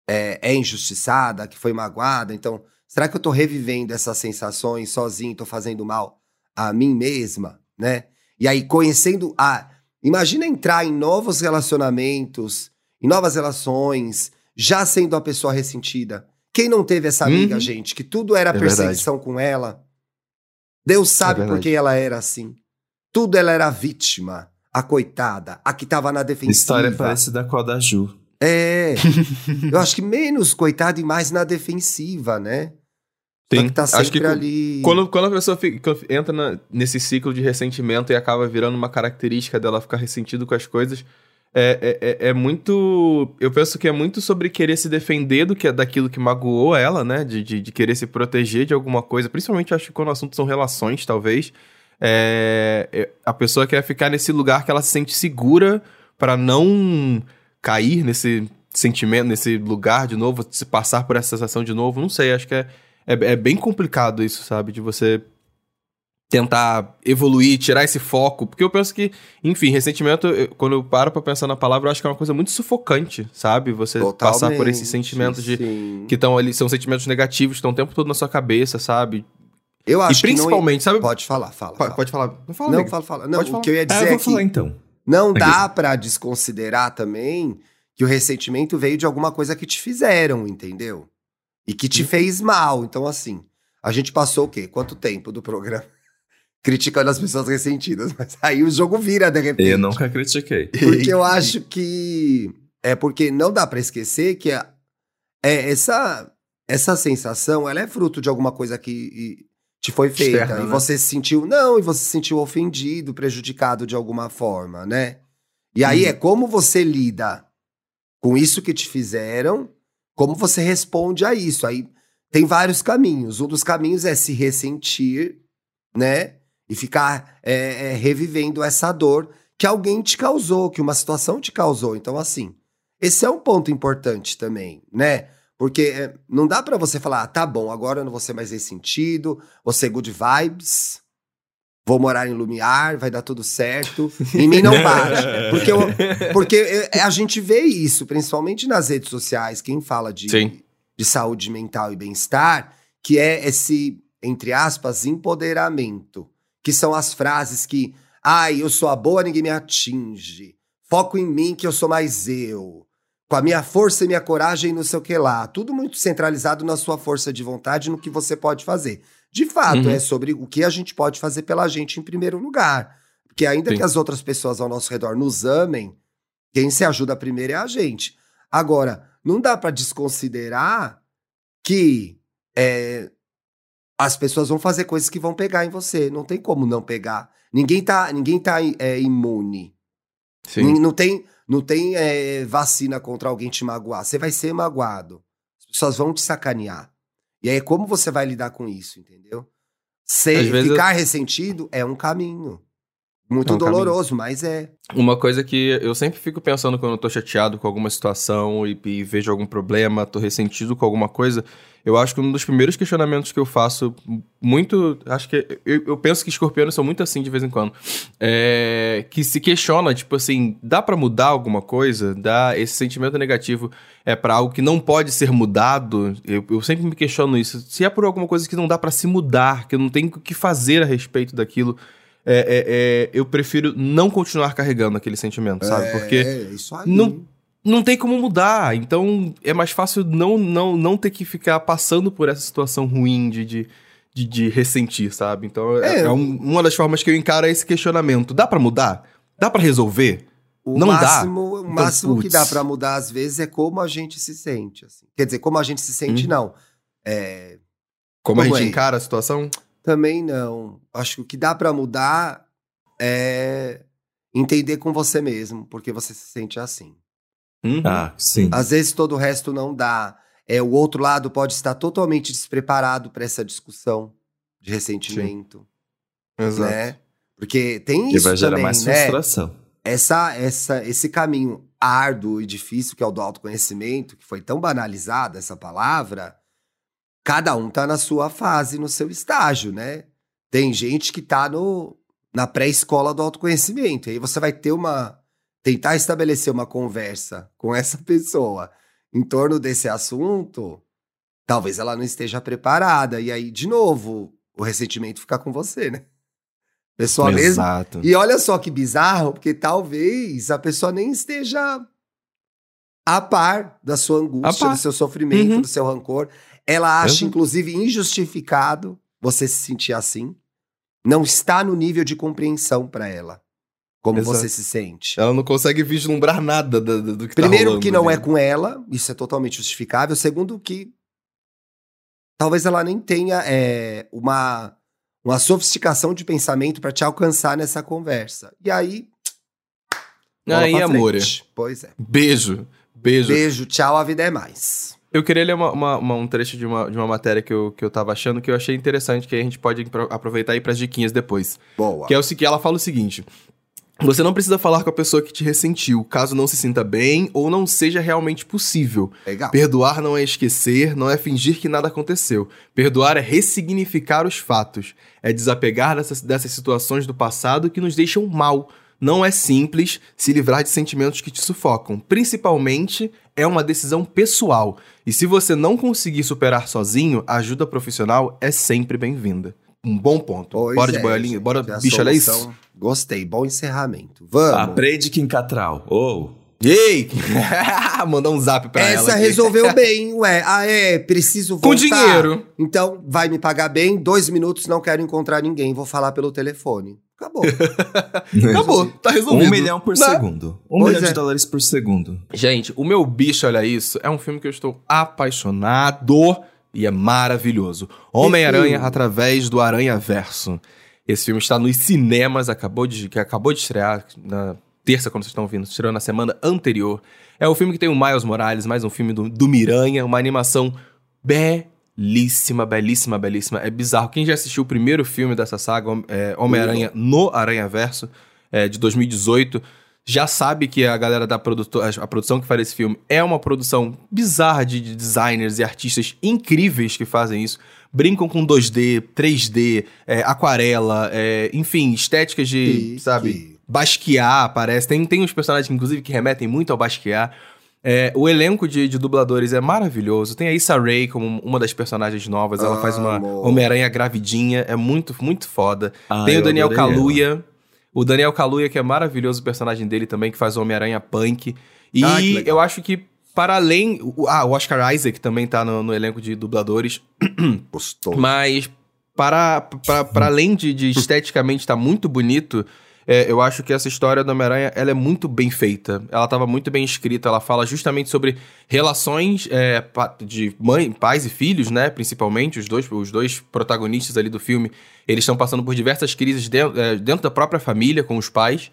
é, é injustiçada, que foi magoada. Então, será que eu tô revivendo essas sensações sozinho, tô fazendo mal a mim mesma, né? E aí, conhecendo a. Imagina entrar em novos relacionamentos, em novas relações, já sendo a pessoa ressentida. Quem não teve essa amiga, Uhum. gente, que tudo era É perseguição com ela? Deus sabe por verdade. que ela era assim. Tudo ela era vítima, a coitada, a que tava na defensiva. História a da Ju. É. *laughs* Eu acho que menos coitada e mais na defensiva, né? Sim, que tá acho sempre que ali. Quando, quando a pessoa fica- entra na- nesse ciclo de ressentimento e acaba virando uma característica dela ficar ressentido com as coisas, é, é, é- é muito. Eu penso que é muito sobre querer se defender do que daquilo que magoou ela, né? De, de, de querer se proteger de alguma coisa. Principalmente acho que quando o assunto são relações, talvez. É, é- a pessoa quer ficar nesse lugar que ela se sente segura pra não cair nesse sentimento, nesse lugar de novo, se passar por essa sensação de novo. Não sei, acho que é, é, é bem complicado isso, sabe? De você tentar evoluir, tirar esse foco. Porque eu penso que, enfim, ressentimento, eu- quando eu paro pra pensar na palavra, eu acho que é uma coisa muito sufocante, sabe? Você passar por esses sentimentos de. sim. Que estão ali, são sentimentos negativos, que estão o tempo todo na sua cabeça, sabe? Eu acho e principalmente, que não... sabe? Pode falar, fala. Pode, fala. pode falar. Não fala, Não, fala, fala. Não, Pode o falar. que eu ia Ah, dizer eu vou é que falar então. não dá pra desconsiderar também que o ressentimento veio de alguma coisa que te fizeram, entendeu? E que te fez mal. Então, assim, a gente passou o quê? Quanto tempo do programa? Criticando as pessoas ressentidas. *laughs* Mas aí o jogo vira, de repente. Eu nunca critiquei. *laughs* Porque eu acho que. É porque não dá pra esquecer que a- é, essa, essa sensação ela é fruto de alguma coisa que e, te foi feita. Externa, e né? você se sentiu. Não, e você se sentiu ofendido, prejudicado de alguma forma, né? E aí Uhum. é como você lida com isso que te fizeram, como você responde a isso. Aí tem vários caminhos. Um dos caminhos é se ressentir, né? E ficar é, é, revivendo essa dor que alguém te causou, que uma situação te causou. Então, assim, esse é um ponto importante também, né? Porque é, não dá pra você falar, ah, tá bom, agora eu não vou ser mais ressentido, vou ser good vibes, vou morar em Lumiar, vai dar tudo certo. *laughs* Em mim não bate. *laughs* Porque, eu- porque é, a gente vê isso, principalmente nas redes sociais, quem fala de, Sim. de saúde mental e bem-estar, que é esse, entre aspas, empoderamento. Que são as frases que, ai, eu sou a boa, ninguém me atinge. Foco em mim que eu sou mais eu. Com a minha força e minha coragem, não sei o que lá. Tudo muito centralizado na sua força de vontade, no que você pode fazer. De fato, Uhum. é sobre o que a gente pode fazer pela gente em primeiro lugar. Porque ainda Sim. que as outras pessoas ao nosso redor nos amem, quem se ajuda primeiro é a gente. Agora, não dá pra desconsiderar que é, as pessoas vão fazer coisas que vão pegar em você. Não tem como não pegar. Ninguém tá, ninguém tá é, imune. Sim. Não tem, não tem é, vacina contra alguém te magoar. Você vai ser magoado. As pessoas vão te sacanear. E aí, como você vai lidar com isso, entendeu? Ser, ficar ressentido é um caminho. Muito É um caminho. doloroso, mas é. Uma coisa que eu sempre fico pensando quando eu tô chateado com alguma situação e, e vejo algum problema, tô ressentido com alguma coisa, eu acho que um dos primeiros questionamentos que eu faço, muito. Acho que. Eu, eu penso que escorpianos são muito assim de vez em quando. É, que se questiona, tipo assim, dá pra mudar alguma coisa? Dá esse sentimento negativo é pra algo que não pode ser mudado? Eu, eu sempre me questiono isso. Se é por alguma coisa que não dá pra se mudar, que eu não tenho o que fazer a respeito daquilo. É, é, é, eu prefiro não continuar carregando aquele sentimento, sabe? Porque É, aí. não- não tem como mudar. Então é mais fácil não, não, não ter que ficar passando por essa situação ruim de, de, de, de ressentir, sabe? Então é, É, é um- uma das formas que eu encaro é esse questionamento. Dá pra mudar? Dá pra resolver? O Não dá. máximo, O Então, máximo que putz. dá pra mudar, às vezes, é como a gente se sente. assim. Quer dizer, como a gente se sente, Hum. não. É, Como, a Como gente é? encara a situação? Também não. Acho que o que dá pra mudar é entender com você mesmo, porque você se sente assim. Uhum. Ah, sim. Às vezes todo o resto não dá. É, o outro lado pode estar totalmente despreparado pra essa discussão de ressentimento, Exato. né? Porque tem Que isso vai gerar também, mais né? frustração. essa, essa, esse caminho árduo e difícil que é o do autoconhecimento, que foi tão banalizada essa palavra, cada um tá na sua fase, no seu estágio, né? Tem gente que tá no, na pré-escola do autoconhecimento. E aí você vai ter uma. tentar estabelecer uma conversa *laughs* com essa pessoa em torno desse assunto, talvez ela não esteja preparada. E aí, de novo, o ressentimento fica com você, né? Pessoa mesmo Exato. e olha só que bizarro, porque talvez a pessoa nem esteja a par da sua angústia, par. do seu sofrimento, Uhum. do seu rancor. Ela acha, inclusive, injustificado você se sentir assim. Não está no nível de compreensão pra ela. Como Exato. você se sente. Ela não consegue vislumbrar nada do, do- que tá Primeiro, rolando que não é com ela, isso é totalmente justificável. Segundo, que talvez ela nem tenha é, uma, uma sofisticação de pensamento pra te alcançar nessa conversa. E aí. Aí, amor. Pois é. Beijo. Beijo. Beijo, tchau, a vida é mais. Eu queria ler uma- uma- uma- um trecho de uma, de uma matéria que eu, que eu tava achando que eu achei interessante, que aí a gente pode apro- aproveitar aí pras diquinhas depois. Boa. Que é o seguinte, ela fala o seguinte: você não precisa falar com a pessoa que te ressentiu, caso não se sinta bem ou não seja realmente possível. Legal. Perdoar não é esquecer, não é fingir que nada aconteceu. Perdoar é ressignificar os fatos, é desapegar dessas, dessas situações do passado que nos deixam mal. Não é simples se livrar de sentimentos que te sufocam. Principalmente, é uma decisão pessoal. E se você não conseguir superar sozinho, a ajuda profissional é sempre bem-vinda. Um bom ponto. Pois bora de é, boiolinha, gente, bora a bicho, olha isso. Gostei, bom encerramento. Vamos. Aprende Kim Catral. Ou. Ei! *laughs* Mandar um zap pra ela. Essa resolveu *laughs* bem, ué. Ah, é, preciso voltar. Com dinheiro. Então, vai me pagar bem, dois minutos, não quero encontrar ninguém, vou falar pelo telefone. Acabou. *laughs* Acabou, tá resolvido. Um milhão por Né? segundo. Um Pois milhão é. de dólares por segundo. Gente, o meu bicho, olha isso, é um filme que eu estou apaixonado e é maravilhoso. Homem-Aranha filme? através do Aranha Verso. Esse filme está nos cinemas, acabou de, que acabou de estrear na terça, quando vocês estão ouvindo, estreou na semana anterior. É o filme que tem o Miles Morales, mais um filme do, do Miranha, uma animação belíssima, belíssima, belíssima. É bizarro. Quem já assistiu o primeiro filme dessa saga, é, Homem-Aranha no Aranha Verso, é, de 2018, já sabe que a galera da produtora, a produção que faz esse filme é uma produção bizarra de, de designers e artistas incríveis que fazem isso. Brincam com 2D, 3D, é, aquarela, é, enfim, estéticas de, Que- sabe, que- Basquiat, parece. Tem, tem uns personagens, inclusive, que remetem muito ao Basquiat. É, o elenco de, de dubladores é maravilhoso. Tem a Issa Rae como uma das personagens novas. Ela faz uma. Homem-Aranha gravidinha. É muito, muito foda. Ah, Tem o Daniel. Kaluuya. O Daniel Kaluuya, que é maravilhoso o personagem dele também, que faz o Homem-Aranha punk. E Ah, eu acho que, para além... o- Ah, o Oscar Isaac também tá no, no elenco de dubladores. *coughs* Gostou. Mas, para, para, para além de, de esteticamente estar muito bonito, é, eu acho que essa história do Homem-Aranha ela é muito bem feita. Ela estava muito bem escrita. Ela fala justamente sobre relações é, de mãe, pais e filhos, né? Principalmente, os dois, os dois protagonistas ali do filme. Eles estão passando por diversas crises dentro, é, dentro da própria família, com os pais.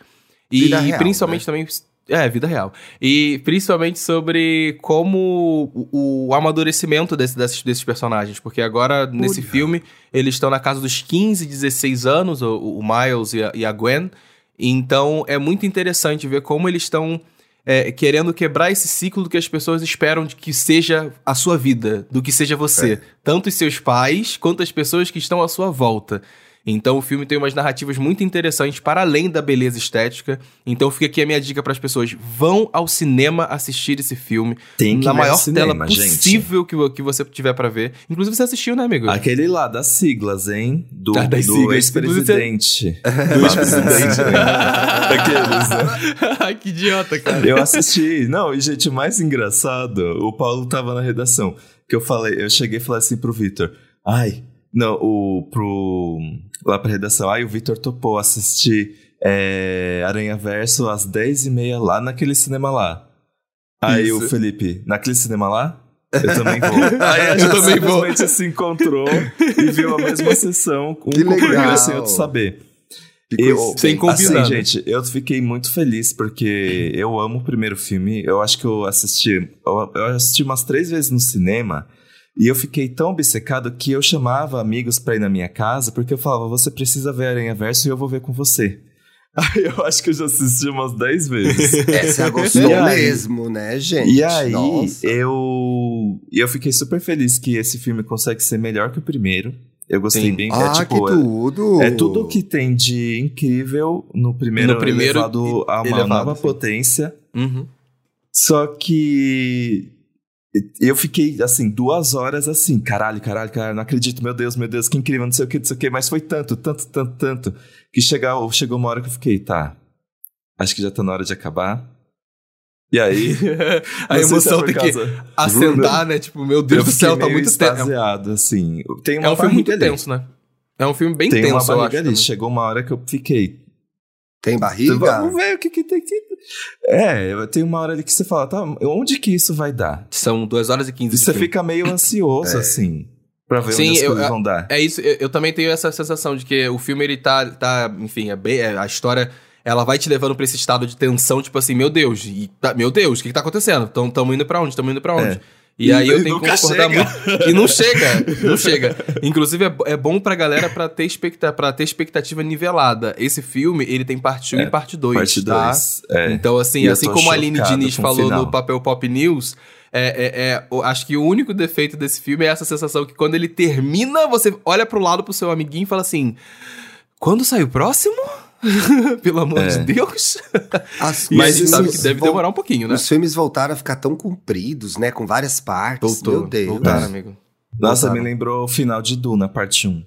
E real, principalmente também. É, vida real. E principalmente sobre como o, o amadurecimento desse- desses, desses personagens. Porque agora, nesse filme, eles estão na casa dos 15, 16 anos, o, o Miles e a, e a Gwen. Então é muito interessante ver como eles estão é, querendo quebrar esse ciclo do que as pessoas esperam de que seja a sua vida, do que seja você. Tanto os seus pais quanto as pessoas que estão à sua volta. Então o filme tem umas narrativas muito interessantes para além da beleza estética. Então fica aqui a minha dica para as pessoas: vão ao cinema assistir esse filme Tem que na maior cinema, tela gente. possível que, vo- que você tiver para ver. Inclusive você assistiu, né, amigo? Aquele lá das siglas, hein? Do, Ah, das do ex-presidente. *laughs* Do ex-presidente. *laughs* Daqueles, né? *laughs* Ai, que idiota, cara. Eu assisti. Não, e gente, o mais engraçado, o Paulo tava na redação. Que eu falei, eu cheguei e falei assim pro Vitor. Ai, não, o pro. Lá pra redação, ai, o Vitor topou assistir é, Aranha Verso às 10h30 lá naquele cinema lá. Aí Isso. o Felipe, naquele cinema lá? Eu também vou. *laughs* Aí a Eu gente também vou. simplesmente se encontrou e viu a mesma sessão com Que um companheiro legal. sem outro saber. Ficou Eu, sem combinar. assim, né? gente, eu fiquei muito feliz porque eu amo o primeiro filme. Eu acho que eu assisti, eu, eu assisti umas três vezes no cinema e eu fiquei tão obcecado que eu chamava amigos pra ir na minha casa porque eu falava: você precisa ver Aranha Verso e eu vou ver com você. *laughs* Aí eu acho que eu já assisti umas dez vezes. *laughs* É, você gostou aí? mesmo, né, gente? E aí, Nossa. eu eu fiquei super feliz que esse filme consegue ser melhor que o primeiro. Eu gostei Sim. bem. Ah, é tipo, que tudo! é tudo que tem de incrível no primeiro, No primeiro elevado a uma elevado, nova sim. potência. Uhum. Só que eu fiquei assim, duas horas assim, caralho, caralho, caralho, não acredito, meu Deus, meu Deus, que incrível, não sei o que, não sei o que, mas foi tanto, tanto, tanto, tanto, que chegou, chegou uma hora que eu fiquei, tá, acho que já tá na hora de acabar. E aí. *laughs* a é emoção tem que assentar, né? Tipo, meu Deus eu do céu, tá muito tenso. assim. Tem É um filme muito ali. tenso, né? É um filme bem Tem tenso, uma eu barriga acho. ali. também. Chegou uma hora que eu fiquei. Tem barriga? Vamos ver o que, que tem que. É, tem uma hora ali que você fala, tá, onde que isso vai dar? São 2 horas e 15 E de você filme. fica meio ansioso, *laughs* assim, pra ver Sim, onde as eu- coisas vão dar. É isso, eu, eu também tenho essa sensação de que o filme, ele tá, tá enfim, é bem, é- a história, ela vai te levando pra esse estado de tensão, tipo assim, meu Deus, e tá- meu Deus, o que que tá acontecendo? Tão, tamo indo pra onde? Tamo indo pra onde? É. E aí eu *laughs* tenho que concordar chega. muito. E não chega, não chega. Inclusive, é, é bom pra galera pra ter, expecta pra ter expectativa nivelada. Esse filme, ele tem parte 1 É, e parte 2, Parte tá? 2. É. Então, assim, E assim como a Aline Diniz falou no Papel Pop News, é, é, é, acho que o único defeito desse filme é essa sensação que quando ele termina, você olha pro lado pro seu amiguinho e fala assim: quando sai o próximo? *laughs* Pelo amor É. de Deus. As- a gente sabe filmes que deve demorar um pouquinho, né? Os filmes voltaram a ficar tão compridos, né? Com várias partes. Meu Deus. voltaram, amigo. Nossa, Voltaram. me lembrou o final de Duna, parte 1.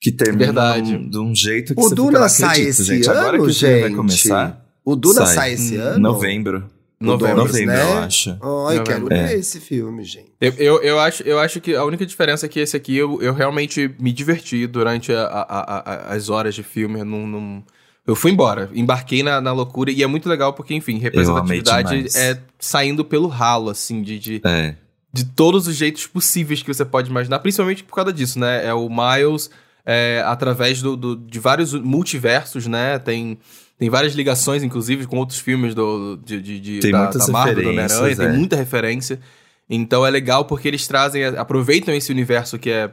Que termina Verdade. num- de um jeito que O você Duna fica, não sai acredito, esse gente. ano, Agora que o filme vai gente? começar, O Duna sai, Sai. esse Hum, ano? novembro. Novembro. Novembro, né? eu acho. Ai, quero Novembro. ver É. esse filme, gente. Eu, eu, eu acho, eu acho que a única diferença é que esse aqui eu, eu realmente me diverti durante a- a- a- a- as horas de filme. Eu, não, não- eu fui embora, embarquei na, na loucura e é muito legal porque, enfim, representatividade é saindo pelo ralo, assim, de, de, É. de todos os jeitos possíveis que você pode imaginar, principalmente por causa disso, né? É o Miles é, através do, do- de vários multiversos, né? Tem, tem várias ligações, inclusive, com outros filmes do, de, de, de- Tem da, da Marvel, do Homem-Aranha, tem é. muita referência. Então é legal porque eles trazem, aproveitam esse universo que é,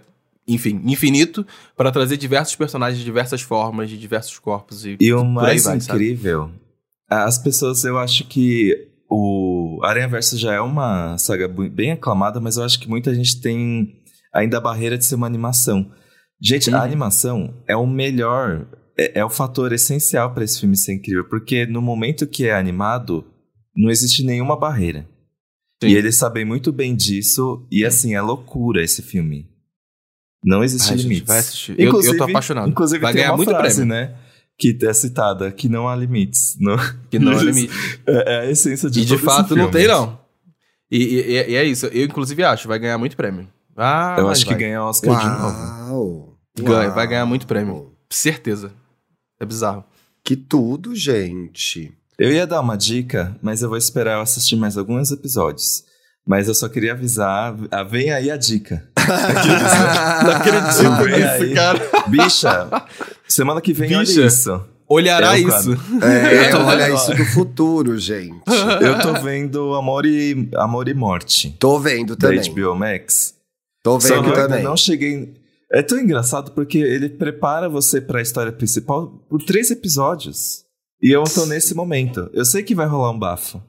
enfim, infinito, para trazer diversos personagens de diversas formas, de diversos corpos. E, E o mais vai, sabe? incrível, as pessoas, eu acho que o Aranha Verso já é uma saga bem aclamada, mas eu acho que muita gente tem ainda a barreira de ser uma animação. Gente, Uhum. a animação é o melhor, é, é o fator essencial para esse filme ser incrível, porque no momento que é animado, não existe nenhuma barreira. Sim. E eles sabem muito bem disso, e assim, é loucura esse filme. Não existe Ai, gente, limites. vai assistir. Eu- eu tô apaixonado. Inclusive, Vai tem ganhar uma muito frase, prêmio. né? Que é citada, que não há limites. Não, *laughs* Que não é Eles- *laughs* limite. é, é a essência de E de fato não tem, não. E, e- e- é isso. Eu, inclusive, acho, vai ganhar muito prêmio. Ah, Eu acho que vai. ganha Oscar de novo. Uau. Ganha, Uau. vai ganhar muito prêmio. Certeza. É bizarro. Que tudo, gente. Eu ia dar uma dica, mas eu vou esperar eu assistir mais alguns episódios. Mas eu só queria avisar, ah, vem aí a dica. Não acredito nisso, aí. cara. Bicha, semana que vem Bicha. olha isso. Olhará É o isso. É, Eu tô olha vendo, isso do futuro, gente. Eu tô vendo Amor e, Amor e Morte, Tô vendo da também. HBO Max. Tô Só que vendo eu ainda também. não cheguei. É tão engraçado porque ele prepara você pra história principal por três episódios. E eu tô nesse momento. Eu sei que vai rolar um bafo.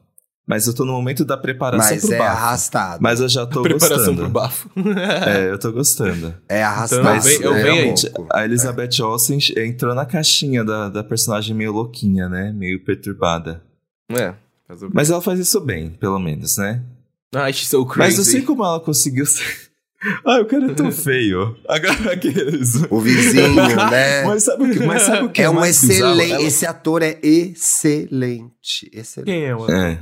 Mas eu tô no momento da preparação Mas pro é bafo. arrastado. Mas eu já tô Preparação gostando. pro bafo. *laughs* É, eu tô gostando. É arrastado. Então, eu Mas venho- eu é venho louco. a Elizabeth Olsen entrou na caixinha da, da personagem meio louquinha, né? Meio perturbada. É. Mas ela faz isso bem, pelo menos, né? Ah, she's so crazy. Mas eu sei como ela conseguiu ser. Ah, o cara é tão feio. Agora *laughs* aqueles. O vizinho, *laughs* né? Mas sabe o que, mas sabe o que É um mais bizarro? excelente. Ela- Esse ator é excelente. Excelente. Quem é, mano? É.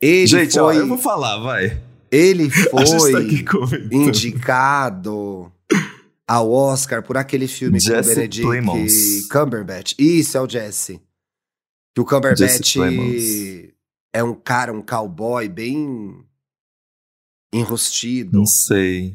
Ele Gente, ó, foi, eu vou falar, vai. ele *laughs* tá foi comentando. indicado ao Oscar por aquele filme com o Jesse Benedict Plemons. Cumberbatch. Isso, é o Jesse. Que o Cumberbatch Jesse é um cara, um cowboy bem enrustido. Não sei.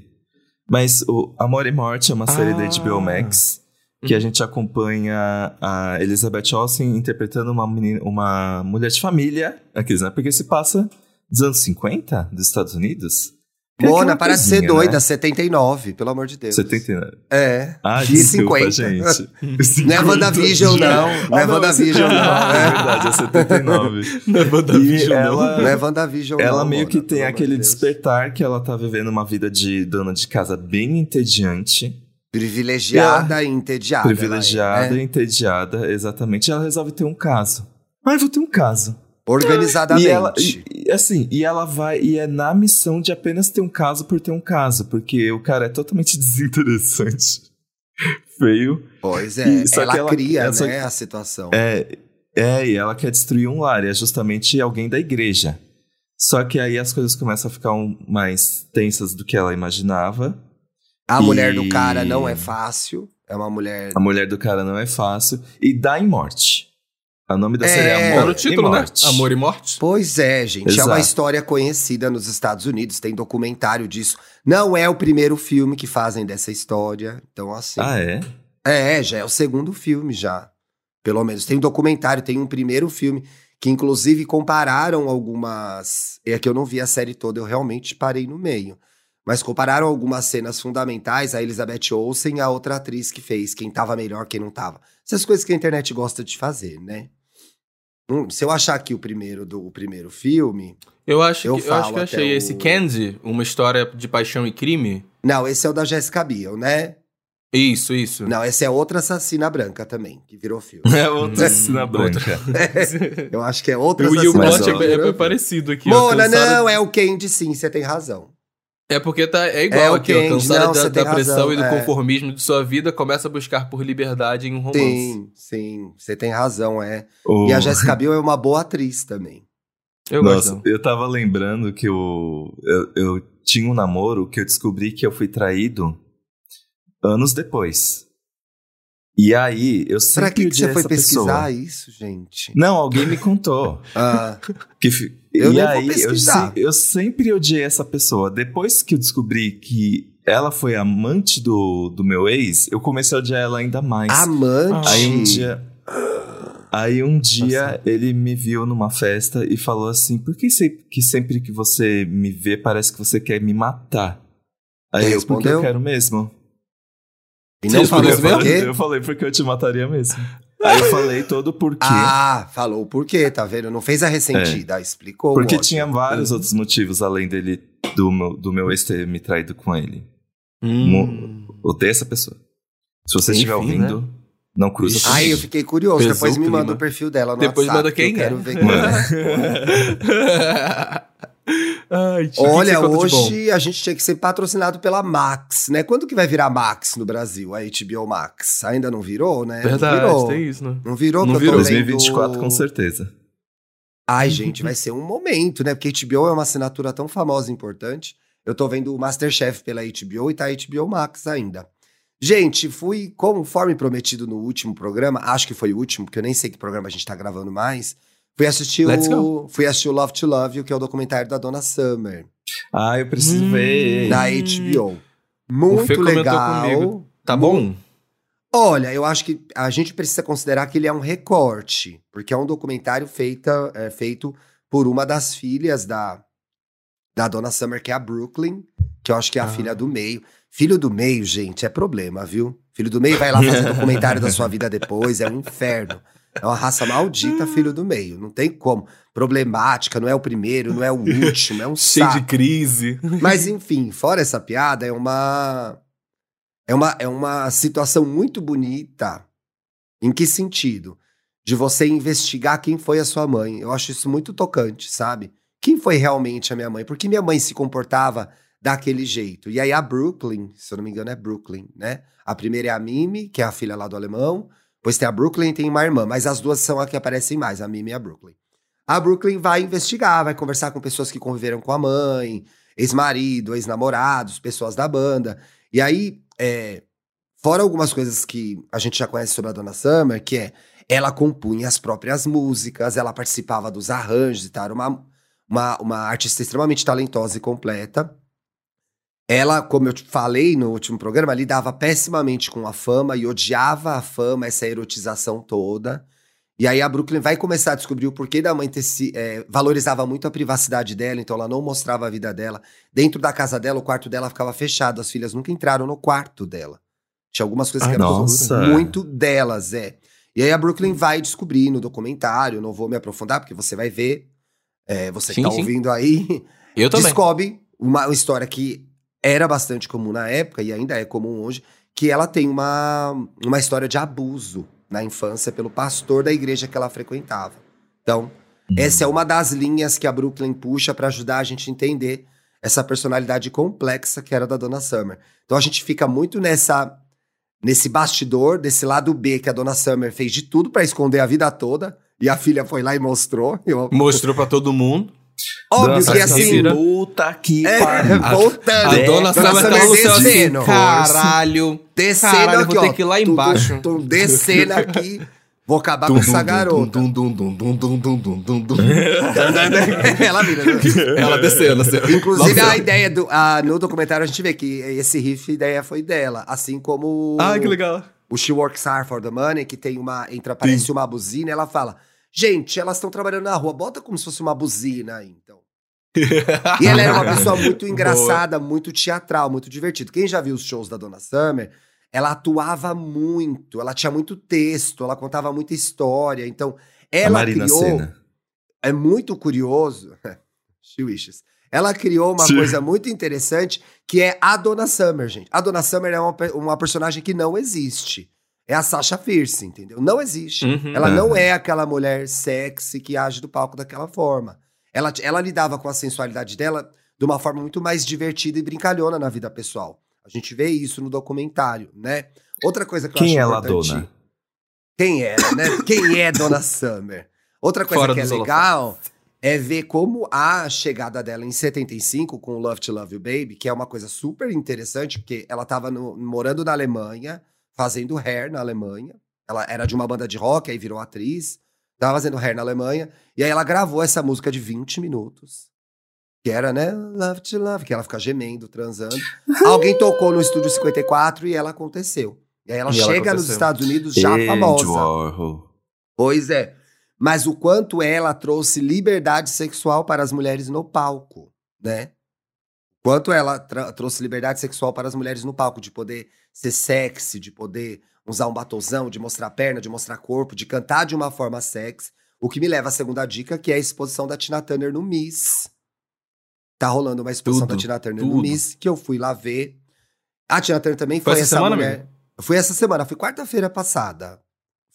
Mas o Amor e Morte é uma série da Ah. HBO Max que Uhum. a gente acompanha a Elizabeth Olsen interpretando uma, menina, uma mulher de família, aqueles, né? Porque se passa dos anos 50 dos Estados Unidos. É Mona, para de ser doida, né? 79, pelo amor de Deus. 79. É. Ah, e desculpa, 50. gente. *laughs* Não é WandaVision, não. Não é Ah, WandaVision, não. É É. verdade, é 79. *laughs* Não é E WandaVision, não. ela, Não é WandaVision, ela não, meio Mona, que tem aquele de Deus. despertar que ela tá vivendo uma vida de dona de casa bem entediante. Privilegiada e entediada. privilegiada ela é, e né? entediada, exatamente. Ela resolve ter um caso. Ai, vou ter um caso. Organizadamente. E ela, e- assim, e ela vai, e é na missão de apenas ter um caso por ter um caso, porque o cara é totalmente *laughs* desinteressante. Feio. Pois é, E- só ela, que ela- cria, é, só né, a situação. É, É, e ela quer destruir um lar, e é justamente alguém da igreja. Só que aí as coisas começam a ficar um- mais tensas do que ela imaginava. A E- mulher do cara não é fácil. É uma mulher. A mulher do cara não é fácil. E dá em morte. O nome da série é É, Amor Tá no título, e né? Morte. Amor e Morte. Pois é, gente. É uma Exato. história conhecida nos Estados Unidos. Tem documentário disso. Não é o primeiro filme que fazem dessa história. Então, assim. Ah, é? É, já é o segundo filme já. Pelo menos. Tem um documentário, tem um primeiro filme que inclusive compararam algumas. É que eu não vi a série toda, eu realmente parei no meio. Mas compararam algumas cenas fundamentais, a Elizabeth Olsen e a outra atriz que fez, quem tava melhor, quem não tava. Essas coisas que a internet gosta de fazer, né? Hum, se eu achar aqui o primeiro do o primeiro filme. Eu acho Eu que eu, acho que eu achei o- esse Candy, uma história de paixão e crime. Não, esse é o da Jessica Biel, né? Isso, isso. Não, essa é outra assassina branca também, que virou filme. *laughs* É outra cena Hum, branca. *laughs* eu acho que é outra E o assassina Mas, plot ó, é, é branca. parecido aqui. Mona, Cansado- não, é o Candy sim, você tem razão. É porque tá, é igual É o aqui, ó, não, da, da pressão razão, e do é. conformismo de sua vida, começa a buscar por liberdade em um romance. Sim, sim, você tem razão, é. O- E a Jessica Biel é uma boa atriz também. Eu Nossa, gosto. eu tava lembrando que eu, eu, eu tinha um namoro que eu descobri que eu fui traído anos depois. E aí, eu sempre Pra que, que você foi pesquisar pessoa. isso, gente? Não, alguém me contou. *laughs* Ah, Que, Eu e aí, eu, eu sempre odiei essa pessoa. Depois que eu descobri que ela foi amante do, do meu ex, eu comecei a odiar ela ainda mais. amante. Aí um dia. Aí um dia ele me viu numa festa e falou assim: Por que, se- que sempre que você me vê parece que você quer me matar? Aí eu, porque respondeu? eu quero mesmo. E não falou falei, quê? eu falei porque eu te mataria mesmo. Aí eu falei todo o porquê. Ah, falou por quê, tá vendo? Não fez a ressentida, explicou. É. porque ótimo. tinha vários outros motivos além dele, do meu, do meu ex ter me traído com ele. Hum. Odeio essa pessoa. Se você Enfim, estiver ouvindo, não cruza Ixi. Ai, comigo. eu fiquei curioso. Pesou Depois o me manda o perfil dela no Depois WhatsApp, manda quem que eu é. quero ver *laughs* *laughs* Ai, Olha, hoje a gente tinha que ser patrocinado pela Max, né? Quando que vai virar Max no Brasil, a HBO Max? Ainda não virou, né? Verdade, não virou. tem isso, né? Não virou Não virou. vendo- 2024 com certeza. Ai, gente, vai ser um momento, né? Porque HBO é uma assinatura tão famosa e importante. Eu tô vendo o Masterchef pela HBO e tá HBO Max ainda. Gente, fui, conforme prometido no último programa, acho que foi o último, porque eu nem sei que programa a gente tá gravando mais. Fui assistir Let's o. Fui assistir o Love to Love You, que é o documentário da Dona Summer, Ah, eu preciso Hum. ver. da HBO. Muito legal. comigo. Tá bom? Olha, eu acho que a gente precisa considerar que ele é um recorte, porque é um documentário feita, é, feito por uma das filhas da, da Dona Summer, que é a Brooklyn, que eu acho que é a Ah. filha do meio. Filho do meio, gente, é problema, viu? Filho do meio vai lá fazer *laughs* documentário da sua vida depois, é um inferno. É uma raça maldita, filho do meio. Não tem como. Problemática, não é o primeiro, não é o último, é um *laughs* Cheio saco. de crise. Mas *laughs* enfim, fora essa piada, é uma é uma é uma situação muito bonita. Em que sentido? De você investigar quem foi a sua mãe. Eu acho isso muito tocante, sabe? Quem foi realmente a minha mãe? Por que minha mãe se comportava daquele jeito? E aí a Brooklyn, se eu não me engano é Brooklyn, né? A primeira é a Mimi, que é a filha lá do alemão. Depois tem a Brooklyn e tem uma irmã, mas as duas são a que aparecem mais, a Mimi e a Brooklyn. A Brooklyn vai investigar, vai conversar com pessoas que conviveram com a mãe, ex-marido, ex-namorados, pessoas da banda. E aí, é, fora algumas coisas que a gente já conhece sobre a Dona Summer, que é ela compunha as próprias músicas, ela participava dos arranjos e tal, uma, uma, uma artista extremamente talentosa e completa. Ela, como eu te falei no último programa, lidava pessimamente com a fama e odiava a fama, essa erotização toda. E aí a Brooklyn vai começar a descobrir o porquê da mãe ter se, é, valorizava muito a privacidade dela, então ela não mostrava a vida dela. Dentro da casa dela, o quarto dela ficava fechado, as filhas nunca entraram no quarto dela. Tinha algumas coisas Ai, que eram nossa. muito delas, é. E aí a Brooklyn vai descobrir no documentário, não vou me aprofundar, porque você vai ver, é, você que Sim, tá sim. ouvindo aí, Eu também. descobre uma, uma história que era bastante comum na época e ainda é comum hoje, que ela tem uma, uma história de abuso na infância pelo pastor da igreja que ela frequentava. Então, essa é uma das linhas que a Brooklyn puxa para ajudar a gente a entender essa personalidade complexa que era da Dona Summer. Então a gente fica muito nessa nesse bastidor, desse lado B que a Dona Summer fez de tudo para esconder a vida toda. E a filha foi lá e mostrou. Eu- Mostrou pra todo mundo. Óbvio Nossa, que é assim. Puta que é, pariu. *laughs* Voltando. A, né? dona, dona Saba tá no caralho. Descendo aqui aqui, vou ó, ter que ir lá embaixo. Tum, tum, descendo aqui. Vou acabar com essa garota. Ela vira. Né? Ela descendo. Assim, Inclusive, a ideia do. A, no documentário a gente vê que esse riff, ideia foi dela. Assim como. Ah, que legal. O She Works Hard for the Money, que tem uma. Entra, aparece uma buzina, ela fala. Gente, elas estão trabalhando na rua, bota como se fosse uma buzina aí, então. E ela era uma pessoa *laughs* muito engraçada, muito teatral, muito divertida. Quem já viu os shows da Dona Summer, ela atuava muito, ela tinha muito texto, ela contava muita história. Então, ela criou. Senna. É muito curioso. *laughs* She wishes. Ela criou uma Sim. coisa muito interessante que é a Dona Summer, gente. A Dona Summer é uma, uma personagem que não existe. É a Sasha Fierce, entendeu? Não existe. Uhum. Ela não Aham. é aquela mulher sexy que age do palco daquela forma. Ela, ela lidava com a sensualidade dela de uma forma muito mais divertida e brincalhona na vida pessoal. A gente vê isso no documentário, né? Outra coisa que eu Quem acho é importante- dona? Quem era, né? Quem é Dona Summer? Outra coisa Fora que é legal é ver como a chegada dela em 75 com o Love to Love You Baby, que é uma coisa super interessante, porque ela tava no- morando na Alemanha, fazendo hair na Alemanha. Ela era de uma banda de rock, aí virou atriz. Tava fazendo hair na Alemanha. E aí ela gravou essa música de 20 minutos. Que era, né? Love to Love, que ela fica gemendo, transando. *laughs* Alguém tocou no estúdio 54 e ela aconteceu. E aí ela E ela chega nos aconteceu. Estados Unidos já Andy famosa. Warhol. Pois é. Mas o quanto ela trouxe liberdade sexual para as mulheres no palco, né? Quanto ela trouxe liberdade sexual para as mulheres no palco, de poder ser sexy, de poder usar um batozão, de mostrar perna, de mostrar corpo, de cantar de uma forma sexy. O que me leva à segunda dica, que é a exposição da Tina Turner no Miss. Tá rolando uma exposição Tudo, da Tina Turner no tudo. Miss, que eu fui lá ver. A Tina Turner também Foi foi, essa essa semana, mulher. amigo? Foi essa semana, foi quarta-feira passada.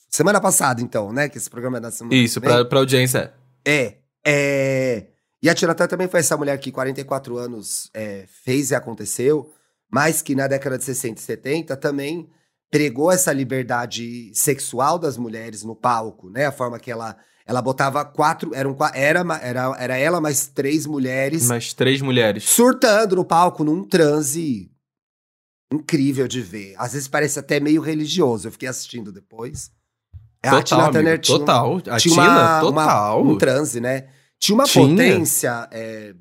Semana passada, então, né? Que esse programa é da semana. Isso, pra, pra audiência. É, é. E a Tina Turner também foi essa mulher que 44 anos é, fez e aconteceu, mas que na década de 60 e 70 também pregou essa liberdade sexual das mulheres no palco, né? A forma que ela ela botava quatro, eram, era, era, era ela mais três mulheres Mais três mulheres. surtando no palco num transe incrível de ver. Às vezes parece até meio religioso. Eu fiquei assistindo depois. É, a Total, Tina Turner amigo, tinha total. A tinha Tina, uma, total. uma- um transe, né? Tinha uma Tinha. potência. é,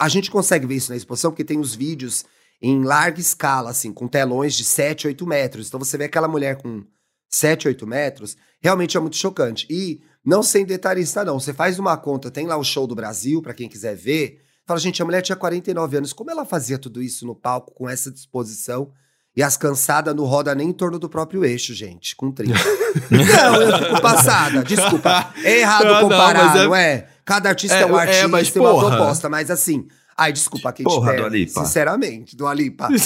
a gente consegue ver isso na exposição, porque tem os vídeos em larga escala, assim, com telões de 7, 8 metros. Então você vê aquela mulher com 7, 8 metros, realmente é muito chocante. E não sem detalhista, não. Você faz uma conta, tem lá o show do Brasil, pra quem quiser ver. Fala, gente, a mulher tinha 49 anos. Como ela fazia tudo isso no palco com essa disposição? E as cansadas não roda nem em torno do próprio eixo, gente, com 30. *laughs* não, eu fico passada, desculpa. É errado não, comparar, mas é- não é? Cada artista é, É, um é, artista, mas, tem uma porra. proposta, mas assim. Ai, desculpa, Kate Porra, Perry, Dua Lipa. Sinceramente, do Alipa. *laughs* *laughs*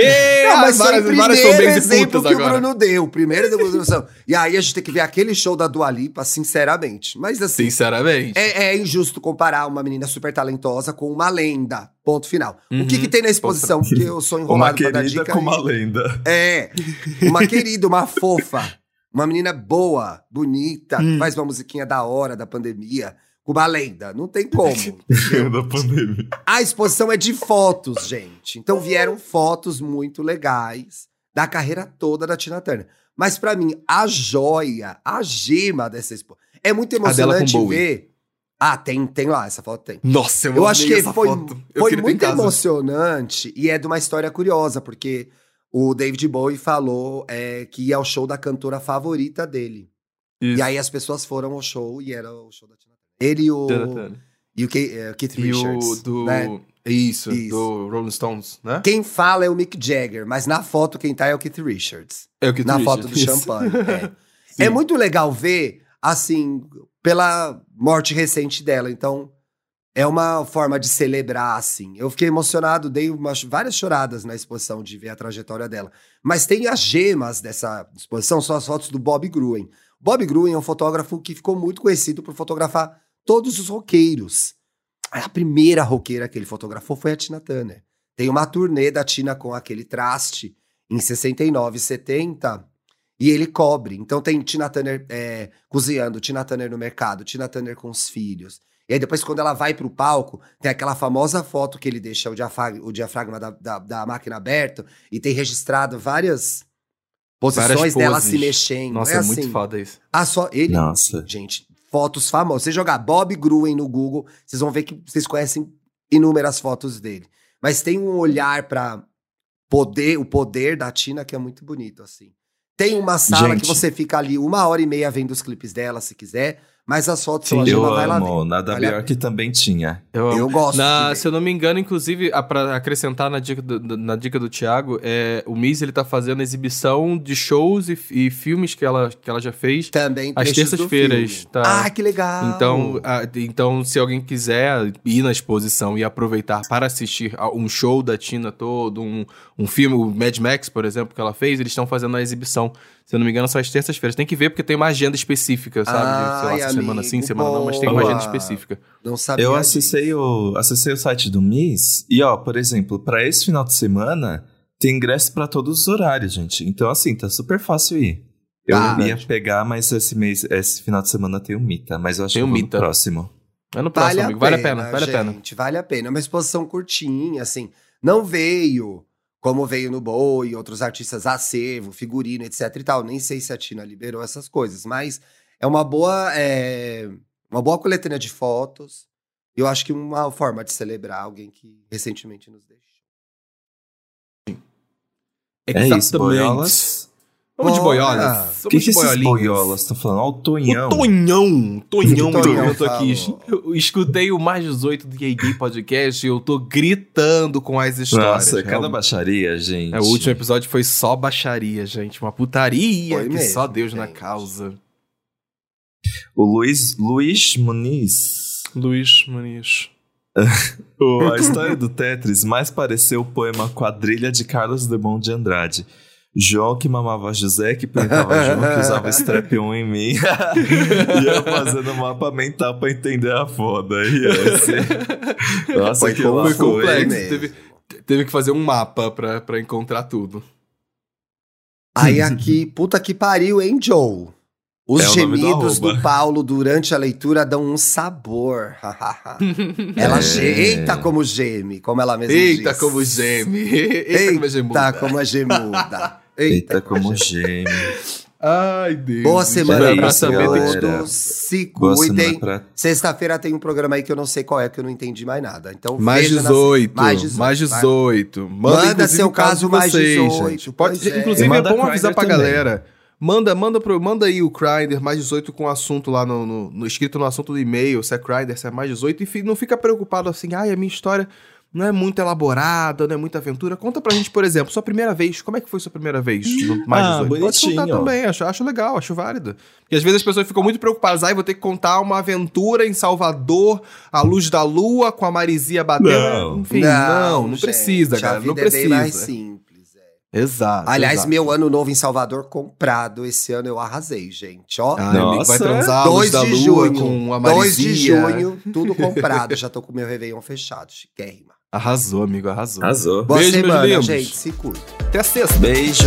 Ei, Não, mas várias- foi o primeiro exemplo que o agora. Bruno deu. Primeira demonstração. e aí a gente tem que ver aquele show da Dua Lipa, sinceramente. Mas assim, Sinceramente. é, é injusto comparar uma menina super talentosa com uma lenda. Ponto final. O que, Uhum. que tem na exposição? Porque eu sou Uma enrolado pra dar querida dica. com uma lenda. É. Uma querida, uma fofa. Uma menina boa, bonita, Hum. faz uma musiquinha da hora, da pandemia. Com uma lenda. Não tem como. *laughs* da pandemia. A exposição é de fotos, gente. Então vieram fotos muito legais da carreira toda da Tina Turner. Mas pra mim, a joia, a gema dessa exposição. É muito emocionante ver. Ah, tem, tem lá, essa foto tem. Nossa, eu, Eu acho que essa foi, foto. Eu foi muito emocionante e é de uma história curiosa, porque o David Bowie falou é, que ia ao show da cantora favorita dele. Isso. E aí as pessoas foram ao show e era o show da Tina Turner. Ele e o, e o Ke- é, Keith E Richards. o do... né? Isso, Isso. do Rolling Stones, né? Quem fala é o Mick Jagger, mas na foto quem tá é o Keith Richards. É o que na foto do champanhe. *laughs* É. É muito legal ver, assim, pela morte recente dela. Então, é uma forma de celebrar, assim. Eu fiquei emocionado, dei umas, várias choradas na exposição de ver a trajetória dela. Mas tem as gemas dessa exposição, são as fotos do Bob Gruen. Bob Gruen é um fotógrafo que ficou muito conhecido por fotografar todos os roqueiros. A primeira roqueira que ele fotografou foi a Tina Turner. Tem uma turnê da Tina com aquele traste em 69, 70. E ele cobre. Então tem Tina Turner é, cozinhando, Tina Turner no mercado, Tina Turner com os filhos. E aí depois, quando ela vai pro palco, tem aquela famosa foto que ele deixa o diafragma, o diafragma da, da, da máquina aberto e tem registrado várias posições Várias dela se mexendo. Nossa, é, é, assim, muito foda isso. Ah, só ele. Nossa. Gente, fotos famosas. Você jogar Bob Gruen no Google, vocês vão ver que vocês conhecem inúmeras fotos dele. Mas tem um olhar pra poder, o poder da Tina que é muito bonito, assim. Tem uma sala Gente. que você fica ali uma hora e meia vendo os clipes dela, se quiser, mas as fotos a Eu vai lá amo. ver. Na da Vale a Bjork também tinha. Eu. Eu gosto. Na- se eu não me engano, inclusive, a- pra acrescentar na dica do, na dica do Thiago, é, o Miz ele tá fazendo exibição de shows e, e filmes que ela, que ela já fez. Também Às terças-feiras, tá? Ah, que legal. Então, a- então, se alguém quiser ir na exposição e aproveitar para assistir a um show da Tina todo, um, um filme, o Mad Max, por exemplo, que ela fez, eles estão fazendo a exibição. Se eu não me engano, são às terças-feiras. Tem que ver porque tem uma agenda específica, sabe? De, sei lá, Ai, se semana sim, amigo, semana não, mas tem uma agenda específica. Não sabia Eu disso. acessei o, acessei o site do Miss e, ó, por exemplo, pra esse final de semana tem ingresso pra todos os horários, gente. Então, assim, tá super fácil ir. Eu Tá. ia pegar, mas esse mês, esse final de semana tem o Mita, mas eu acho Tem que no Mita. próximo. É no próximo, amigo. Vale a pena, vale a pena. gente, Vale a pena. É uma exposição curtinha, assim. Não veio como veio no Boi, outros artistas acervo, figurino, etc e tal. Nem sei se a Tina liberou essas coisas, mas é uma boa, é, uma boa coletânea de fotos. Eu acho que uma forma de celebrar alguém que recentemente nos deixou. É isso, boiolas. Vamos de boiolas. O que, que esses boiolas estão falando? Ó, o Tonhão. O Tonhão, Tonhão, Tonhão eu tô aqui. Eu escutei o mais 18 do Gay Gay Podcast e eu tô gritando com as histórias. Nossa, cada baixaria, gente. É, o último episódio foi só baixaria, gente. Uma putaria Foi que mesmo, só Deus na gente. causa. O Luiz, Luiz Muniz. Luiz Muniz. *laughs* A história do Tetris mais pareceu o poema Quadrilha de Carlos Drummond de Andrade. João que mamava José, que pintava *laughs* João, que usava strap-on em mim. *laughs* Ia fazendo mapa mental pra entender a foda. Ia ser... *laughs* Nossa, Foi que Foi foi complexo. mesmo. Teve, teve que fazer um mapa pra, pra encontrar tudo. Aí aqui, puta que pariu, hein, Joe? Os É do gemidos do, arroba. Paulo durante a leitura dão um sabor. ela É. ge... Eita como geme, como ela mesma Eita, diz. como geme. Eita, como é gemuda. Eita como é gemuda. Eita, como *laughs* geme. Ai, Deus. Boa semana é pra todos. Se Boa semana cuidem. pra... Sexta-feira tem um programa aí que eu não sei qual é, que eu não entendi mais nada. Então Mais veja na- 18, Mais 18. mais vai. 18. Manda, Manda seu o caso mais vocês, 18, gente. Pode, é. Inclusive, é bom avisar pra também. galera. Manda, manda, pro, manda aí o Grindr mais 18 com o assunto lá no, no- no- escrito no assunto do e-mail, se é Grindr, se é mais 18, e fi- não fica preocupado assim, ai, a minha história não é muito elaborada, não é muita aventura. Conta pra gente, por exemplo, sua primeira vez. Como é que foi sua primeira vez no mais Ah, 18? Pode bonitinho. contar também, acho, acho legal, acho válido. Porque às vezes as pessoas ficam muito preocupadas, ai, vou ter que contar uma aventura em Salvador, à luz da lua, com a Marizia batendo. Não. Enfim, não, não, gente, precisa, a cara, vida não precisa. É bem mais simples. é. Exato. Aliás, exato. meu ano novo em Salvador comprado. Esse ano eu arrasei, gente. Ó, Ai, amigo, vai Nossa. transar a luz 2 da de lua junho. com a 2 de junho, tudo comprado. Já tô com o meu Réveillon fechado. Chiquérrima. Arrasou, amigo, arrasou. Arrasou. Boa Beijo, semana, gente. Se cuida. Até a sexta. Beijo.